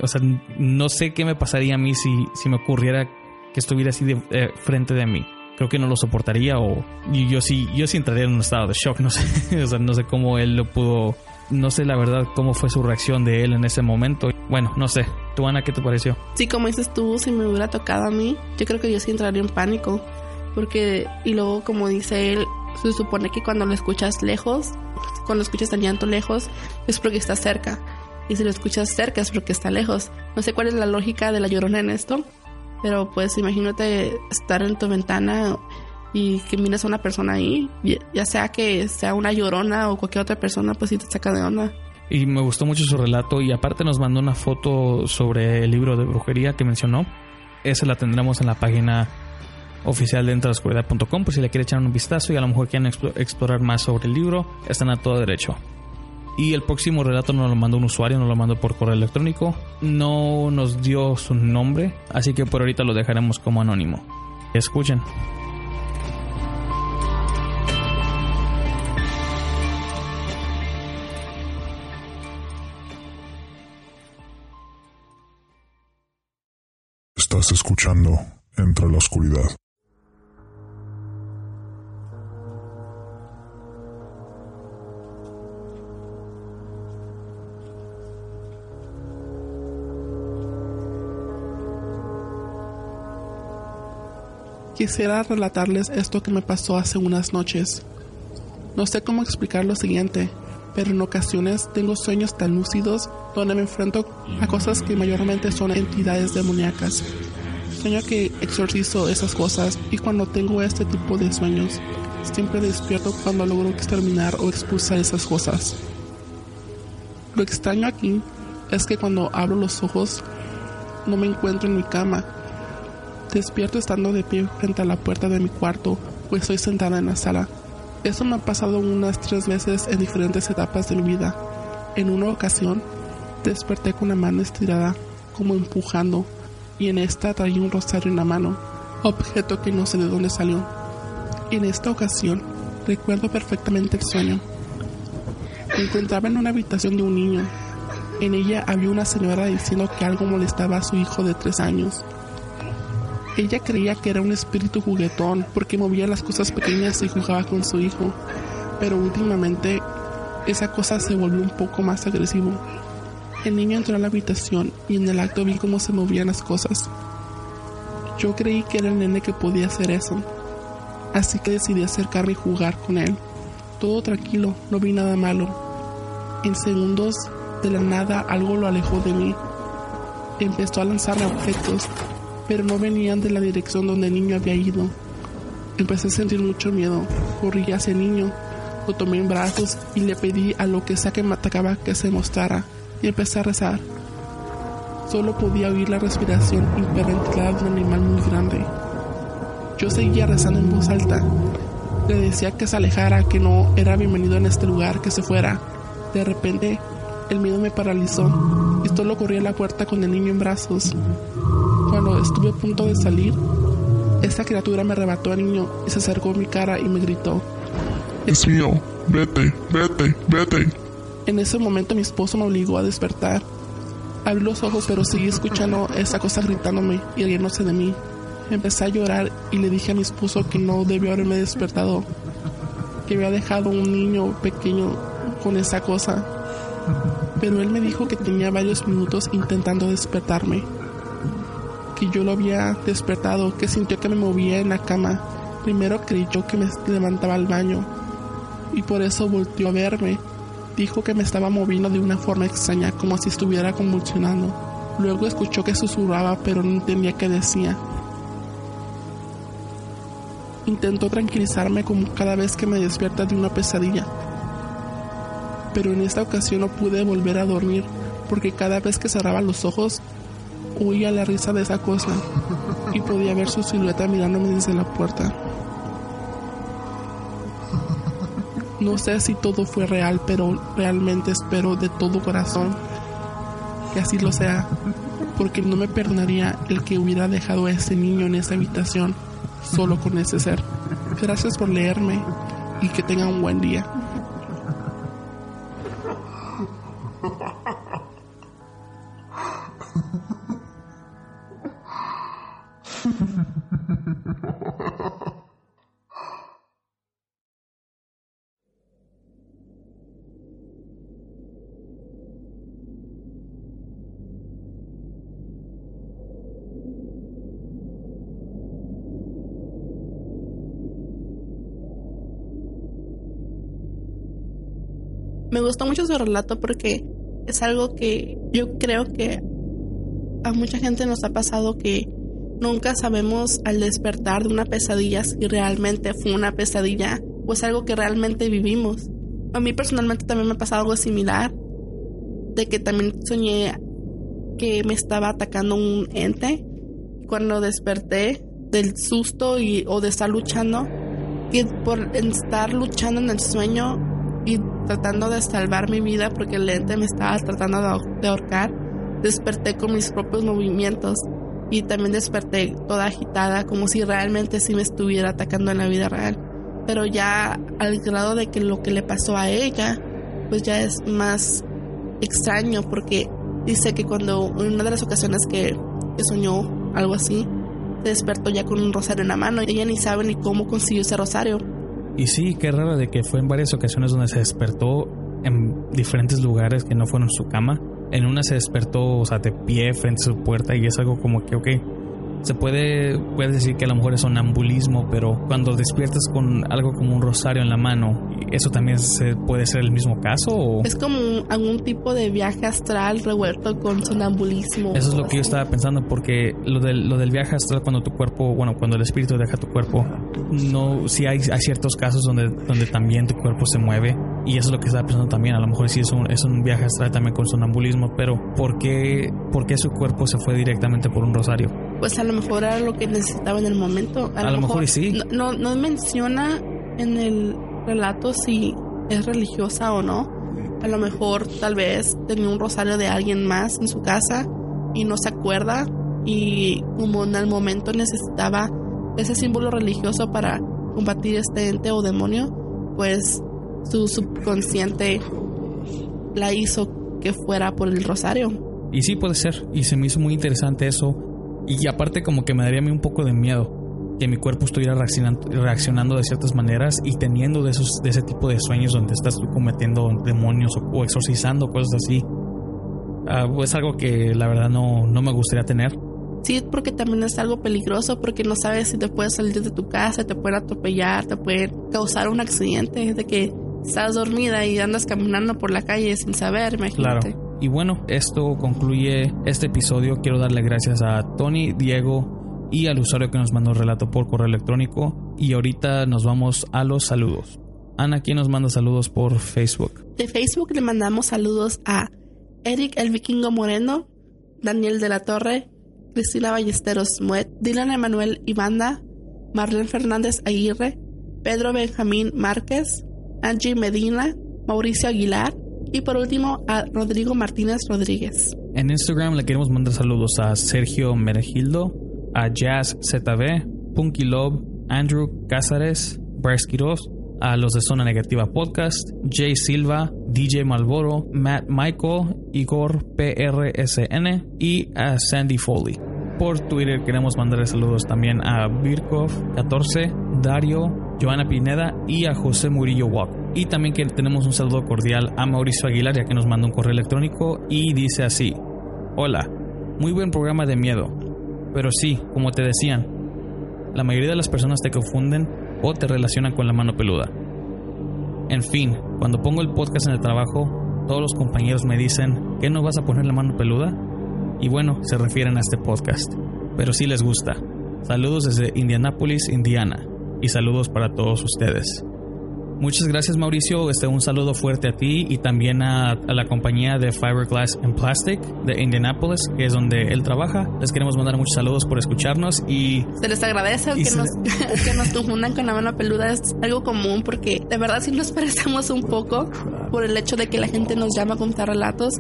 o sea, no sé qué me pasaría a mí si, si me ocurriera que estuviera así de eh, frente de mí. Creo que no lo soportaría o yo sí, yo sí entraría en un estado de shock, no sé, o sea, no sé cómo él lo pudo, no sé la verdad cómo fue su reacción de él en ese momento. Bueno, no sé, ¿tú Ana qué te pareció? Sí, como dices tú, si me hubiera tocado a mí, yo creo que yo sí entraría en pánico, porque, y luego como dice él, se supone que cuando lo escuchas lejos, cuando escuchas el llanto lejos, es porque está cerca. Y si lo escuchas cerca es porque está lejos. No sé cuál es la lógica de la llorona en esto, pero pues imagínate estar en tu ventana y que miras a una persona ahí, ya sea que sea una llorona o cualquier otra persona, pues sí te saca de onda. Y me gustó mucho su relato y aparte nos mandó una foto sobre el libro de brujería que mencionó. Esa la tendremos en la página oficial de entraloscuridad.com por si le quieren echar un vistazo y a lo mejor quieren explorar más sobre el libro, están a todo derecho. Y el próximo relato nos lo mandó un usuario, nos lo mandó por correo electrónico. No nos dio su nombre, así que por ahorita lo dejaremos como anónimo. Escuchen. Estás escuchando Entre la Oscuridad. Quisiera relatarles esto que me pasó hace unas noches. No sé cómo explicar lo siguiente, pero en ocasiones tengo sueños tan lúcidos donde me enfrento a cosas que mayormente son entidades demoníacas. Sueño que exorcizo esas cosas y cuando tengo este tipo de sueños, siempre despierto cuando logro exterminar o expulsar esas cosas. Lo extraño aquí es que cuando abro los ojos no me encuentro en mi cama, Despierto estando de pie frente a la puerta de mi cuarto, pues estoy sentada en la sala. Eso me ha pasado unas tres veces en diferentes etapas de mi vida. En una ocasión, desperté con la mano estirada, como empujando, y en esta traía un rosario en la mano, objeto que no sé de dónde salió. En esta ocasión, recuerdo perfectamente el sueño. Me encontraba en una habitación de un niño. En ella había una señora diciendo que algo molestaba a su hijo de tres años. Ella creía que era un espíritu juguetón porque movía las cosas pequeñas y jugaba con su hijo, pero últimamente esa cosa se volvió un poco más agresivo. El niño entró a la habitación y en el acto vi cómo se movían las cosas. Yo creí que era el nene que podía hacer eso, así que decidí acercarme y jugar con él. Todo tranquilo, no vi nada malo. En segundos, de la nada, algo lo alejó de mí. Empezó a lanzarme objetos pero no venían de la dirección donde el niño había ido. Empecé a sentir mucho miedo. Corrí hacia el niño, lo tomé en brazos y le pedí a lo que sea que me atacaba que se mostrara y empecé a rezar. Solo podía oír la respiración hiperventilada de un animal muy grande. Yo seguía rezando en voz alta. Le decía que se alejara, que no era bienvenido en este lugar, que se fuera. De repente, el miedo me paralizó y solo corrí a la puerta con el niño en brazos. Cuando estuve a punto de salir, esta criatura me arrebató al niño y se acercó a mi cara y me gritó. Es mío, vete, vete, vete. En ese momento mi esposo me obligó a despertar. Abrí los ojos pero seguí escuchando esa cosa gritándome y riéndose de mí. Empecé a llorar y le dije a mi esposo que no debió haberme despertado, que había dejado un niño pequeño con esa cosa. Pero él me dijo que tenía varios minutos intentando despertarme que yo lo había despertado, que sintió que me movía en la cama. Primero creyó que me levantaba al baño y por eso volteó a verme. Dijo que me estaba moviendo de una forma extraña, como si estuviera convulsionando. Luego escuchó que susurraba, pero no entendía qué decía. Intentó tranquilizarme como cada vez que me despierta de una pesadilla. Pero en esta ocasión no pude volver a dormir porque cada vez que cerraba los ojos huía la risa de esa cosa y podía ver su silueta mirándome desde la puerta. No sé si todo fue real, pero realmente espero de todo corazón que así lo sea, porque no me perdonaría el que hubiera dejado a ese niño en esa habitación solo con ese ser. Gracias por leerme y que tenga un buen día. Me gustó mucho su relato porque es algo que yo creo que a mucha gente nos ha pasado que nunca sabemos al despertar de una pesadilla si realmente fue una pesadilla o es algo que realmente vivimos. A mí personalmente también me ha pasado algo similar, de que también soñé que me estaba atacando un ente. Cuando desperté, del susto y, o de estar luchando, que por estar luchando en el sueño y tratando de salvar mi vida porque el lente me estaba tratando de ahorcar, desperté con mis propios movimientos y también desperté toda agitada como si realmente sí me estuviera atacando en la vida real. Pero ya al grado de que lo que le pasó a ella, pues ya es más extraño porque dice que cuando en una de las ocasiones que, que soñó algo así, se despertó ya con un rosario en la mano y ella ni sabe ni cómo consiguió ese rosario. Y sí, qué raro de que fue en varias ocasiones donde se despertó en diferentes lugares que no fueron su cama. En una se despertó, o sea, de pie frente a su puerta y es algo como que, ok, se puede, puede decir que a lo mejor es sonambulismo, pero cuando despiertas con algo como un rosario en la mano, ¿eso también se, puede ser el mismo caso? O? Es como algún tipo de viaje astral revuelto con sonambulismo. Eso es lo que yo estaba pensando, porque lo del, lo del viaje astral, cuando tu cuerpo, bueno, cuando el espíritu deja tu cuerpo, no, sí hay, hay ciertos casos donde, donde también tu cuerpo se mueve, y eso es lo que estaba pensando también, a lo mejor sí es un, es un viaje astral también con sonambulismo, pero ¿por qué, ¿por qué su cuerpo se fue directamente por un rosario? Pues a lo mejor era lo que necesitaba en el momento. A, lo, mejor, sí. No, no, menciona en el relato si es religiosa o no. A lo mejor tal vez tenía un rosario de alguien más en su casa y no se acuerda y como en el momento necesitaba ese símbolo religioso para combatir este ente o demonio, pues su subconsciente la hizo que fuera por el rosario. Y sí puede ser, y se me hizo muy interesante eso, y aparte como que me daría a mí un poco de miedo que mi cuerpo estuviera reaccionando, reaccionando de ciertas maneras y teniendo de, esos, de ese tipo de sueños donde estás cometiendo demonios o, exorcizando cosas así. Ah, es algo que la verdad no, no me gustaría tener. Sí, porque también es algo peligroso porque no sabes si te puedes salir de tu casa, te pueden atropellar, te pueden causar un accidente de que estás dormida y andas caminando por la calle sin saber, imagínate. Claro. Y bueno, esto concluye este episodio. Quiero darle gracias a Tony, Diego y al usuario que nos mandó el relato por correo electrónico. Y ahorita nos vamos a los saludos. Ana, ¿quién nos manda saludos por Facebook? De Facebook le mandamos saludos a Eric el Vikingo Moreno, Daniel de la Torre, Cristina Ballesteros Muet, Dylan Emanuel Ibanda, Marlene Fernández Aguirre, Pedro Benjamín Márquez, Angie Medina, Mauricio Aguilar, y por último, a Rodrigo Martínez Rodríguez. En Instagram le queremos mandar saludos a Sergio Meregildo, a Jazz ZB, Punky Love, Andrew Cázares, Bryce Quiroz, a los de Zona Negativa Podcast, Jay Silva, DJ Malboro, Matt Michael, Igor PRSN y a Sandy Foley. Por Twitter queremos mandarle saludos también a Virkov14, Dario, Joana Pineda y a José Murillo Walk. Y también que tenemos un saludo cordial a Mauricio Aguilar, ya que nos manda un correo electrónico y dice así: Hola, muy buen programa de miedo. Pero sí, como te decían, la mayoría de las personas te confunden o te relacionan con la mano peluda. En fin, cuando pongo el podcast en el trabajo, todos los compañeros me dicen, ¿qué no vas a poner la mano peluda? Y bueno, se refieren a este podcast. Pero sí les gusta. Saludos desde Indianapolis, Indiana. Y saludos para todos ustedes. Muchas gracias Mauricio, este, un saludo fuerte a ti y también a, la compañía de Fiberglass and Plastic de Indianapolis, que es donde él trabaja. Les queremos mandar muchos saludos por escucharnos y... Se les agradece que, nos, que nos confundan con la mano peluda, es algo común porque de verdad sí nos parecemos un poco por el hecho de que la gente nos llama a contar relatos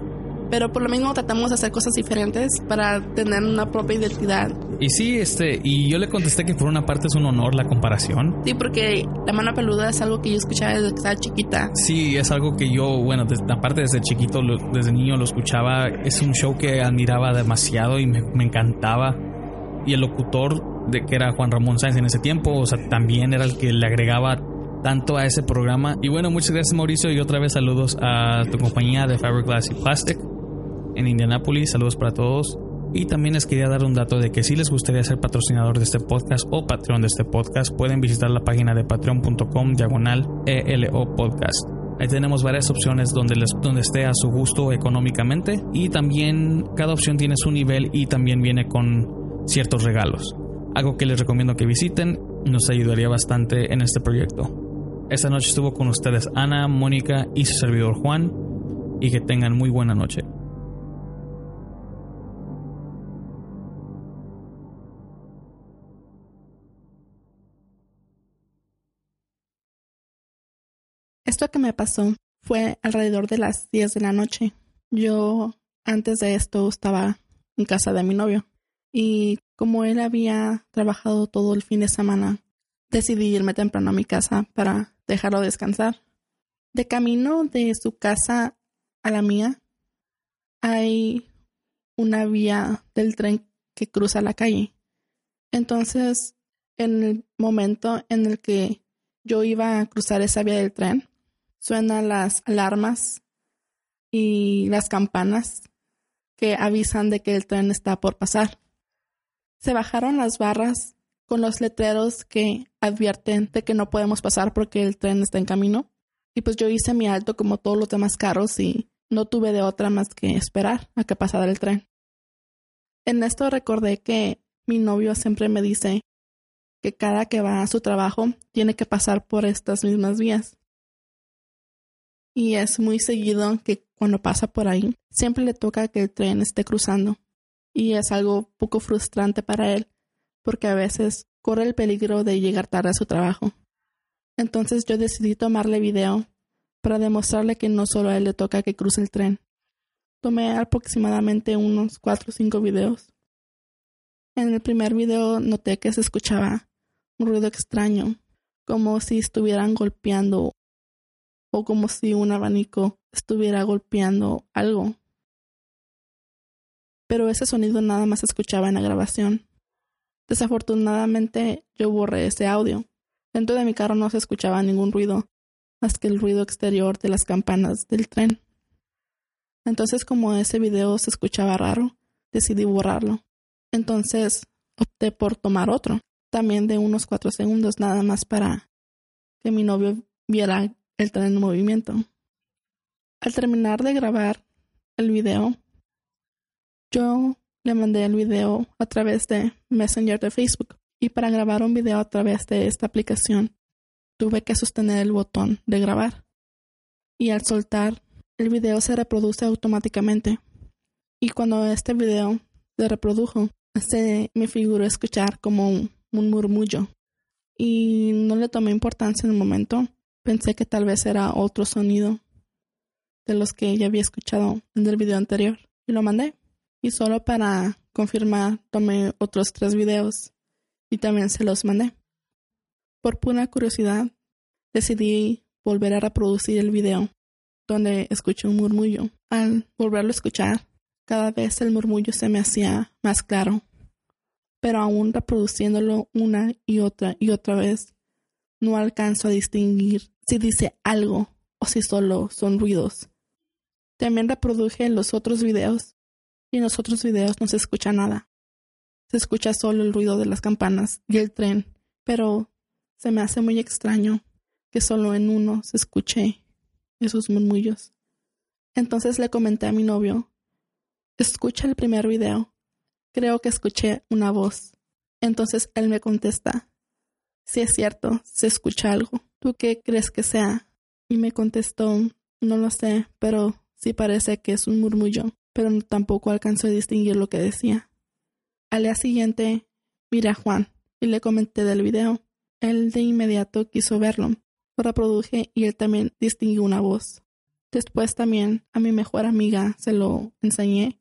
pero por lo mismo tratamos de hacer cosas diferentes para tener una propia identidad. Y sí, este, y yo le contesté que por una parte es un honor la comparación. Sí, porque la mano peluda es algo que yo escuchaba desde que estaba chiquita. Sí, es algo que yo, bueno, aparte desde chiquito, desde niño lo escuchaba. Es un show que admiraba demasiado y me, me encantaba. Y el locutor de que era Juan Ramón Sáenz en ese tiempo, o sea, también era el que le agregaba tanto a ese programa. Y bueno, muchas gracias Mauricio y otra vez saludos a tu compañía de Fiberglass y Plastic en Indianapolis. Saludos para todos. Y también les quería dar un dato de que si les gustaría ser patrocinador de este podcast o patrón de este podcast, pueden visitar la página de patreon.com diagonal ELO podcast. Ahí tenemos varias opciones donde, les, donde esté a su gusto económicamente y también cada opción tiene su nivel y también viene con ciertos regalos. Algo que les recomiendo que visiten, nos ayudaría bastante en este proyecto. Esta noche estuvo con ustedes Ana, Mónica y su servidor Juan y que tengan muy buena noche. Esto que me pasó fue alrededor de las 10 de la noche. Yo antes de esto estaba en casa de mi novio y como él había trabajado todo el fin de semana, decidí irme temprano a mi casa para dejarlo descansar. De camino de su casa a la mía hay una vía del tren que cruza la calle. Entonces, en el momento en el que yo iba a cruzar esa vía del tren, suenan las alarmas y las campanas que avisan de que el tren está por pasar. Se bajaron las barras con los letreros que advierten de que no podemos pasar porque el tren está en camino. Y pues yo hice mi alto como todos los demás carros y no tuve de otra más que esperar a que pasara el tren. En esto recordé que mi novio siempre me dice que cada que va a su trabajo tiene que pasar por estas mismas vías y es muy seguido que cuando pasa por ahí siempre le toca que el tren esté cruzando y es algo poco frustrante para él porque a veces corre el peligro de llegar tarde a su trabajo. Entonces yo decidí tomarle video para demostrarle que no solo a él le toca que cruce el tren. Tomé aproximadamente unos cuatro o cinco videos. En el primer video noté que se escuchaba un ruido extraño, como si estuvieran golpeando o como si un abanico estuviera golpeando algo. Pero ese sonido nada más se escuchaba en la grabación. Desafortunadamente yo borré ese audio. Dentro de mi carro no se escuchaba ningún ruido más que el ruido exterior de las campanas del tren. Entonces como ese video se escuchaba raro, decidí borrarlo. Entonces opté por tomar otro, también de unos cuatro segundos nada más para que mi novio viera el tren en movimiento. Al terminar de grabar el video, yo le mandé el video a través de Messenger de Facebook. Y para grabar un video a través de esta aplicación tuve que sostener el botón de grabar. Y al soltar el video se reproduce automáticamente. Y cuando este video se reprodujo se me figuró escuchar como un, un murmullo. Y no le tomé importancia en el momento Pensé que tal vez era otro sonido de los que ya había escuchado en el video anterior y lo mandé. Y solo para confirmar tomé otros tres videos y también se los mandé. Por pura curiosidad decidí volver a reproducir el video donde escuché un murmullo. Al volverlo a escuchar, cada vez el murmullo se me hacía más claro. Pero aún reproduciéndolo una y otra y otra vez, no alcanzo a distinguir si dice algo o si solo son ruidos. También reproduje los otros videos y en los otros videos no se escucha nada. Se escucha solo el ruido de las campanas y el tren, pero se me hace muy extraño que solo en uno se escuche esos murmullos. Entonces le comenté a mi novio, escucha el primer video. Creo que escuché una voz. Entonces él me contesta, si es cierto, se escucha algo. ¿Tú qué crees que sea? Y me contestó, no lo sé, pero sí parece que es un murmullo, pero tampoco alcanzó a distinguir lo que decía. Al día siguiente, miré a Juan y le comenté del video. Él de inmediato quiso verlo. Lo reproduje y él también distinguió una voz. Después también a mi mejor amiga se lo enseñé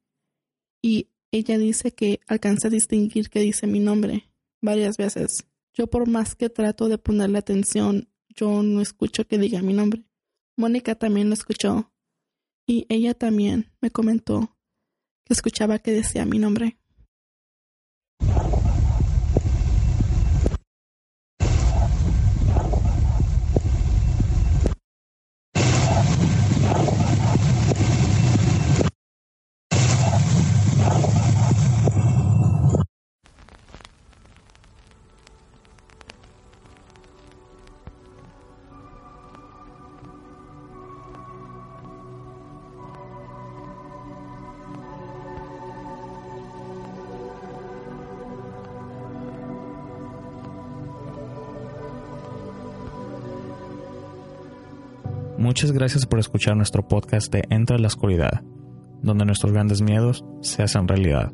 y ella dice que alcanza a distinguir que dice mi nombre varias veces. Yo por más que trato de ponerle atención yo no escucho que diga mi nombre. Mónica también lo escuchó y ella también me comentó que escuchaba que decía mi nombre. Muchas gracias por escuchar nuestro podcast de Entra la Oscuridad, donde nuestros grandes miedos se hacen realidad.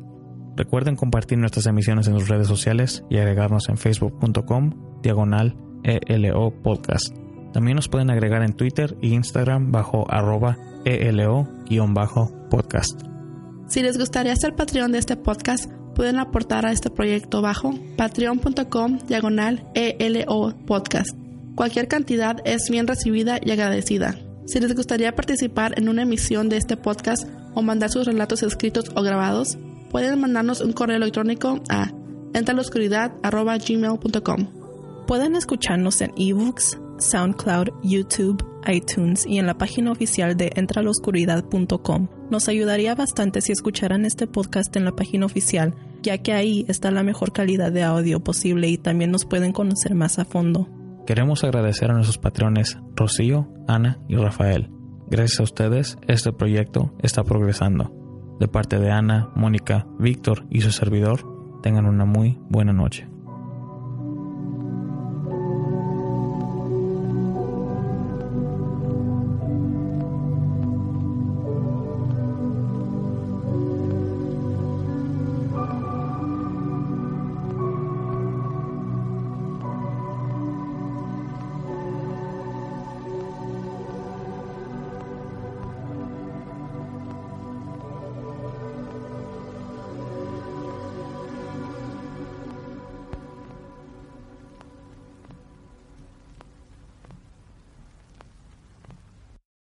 Recuerden compartir nuestras emisiones en sus redes sociales y agregarnos en facebook.com diagonal ELO podcast. También nos pueden agregar en Twitter e Instagram bajo arroba ELO-podcast. Si les gustaría ser Patreon de este podcast, pueden aportar a este proyecto bajo patreon.com diagonal ELO podcast. Cualquier cantidad es bien recibida y agradecida. Si les gustaría participar en una emisión de este podcast o mandar sus relatos escritos o grabados, pueden mandarnos un correo electrónico a entraloscuridad.gmail.com. Pueden escucharnos en ebooks, SoundCloud, YouTube, iTunes y en la página oficial de entraloscuridad.com. Nos ayudaría bastante si escucharan este podcast en la página oficial, ya que ahí está la mejor calidad de audio posible y también nos pueden conocer más a fondo. Queremos agradecer a nuestros patrones Rocío, Ana y Rafael. Gracias a ustedes, este proyecto está progresando. De parte de Ana, Mónica, Víctor y su servidor, tengan una muy buena noche.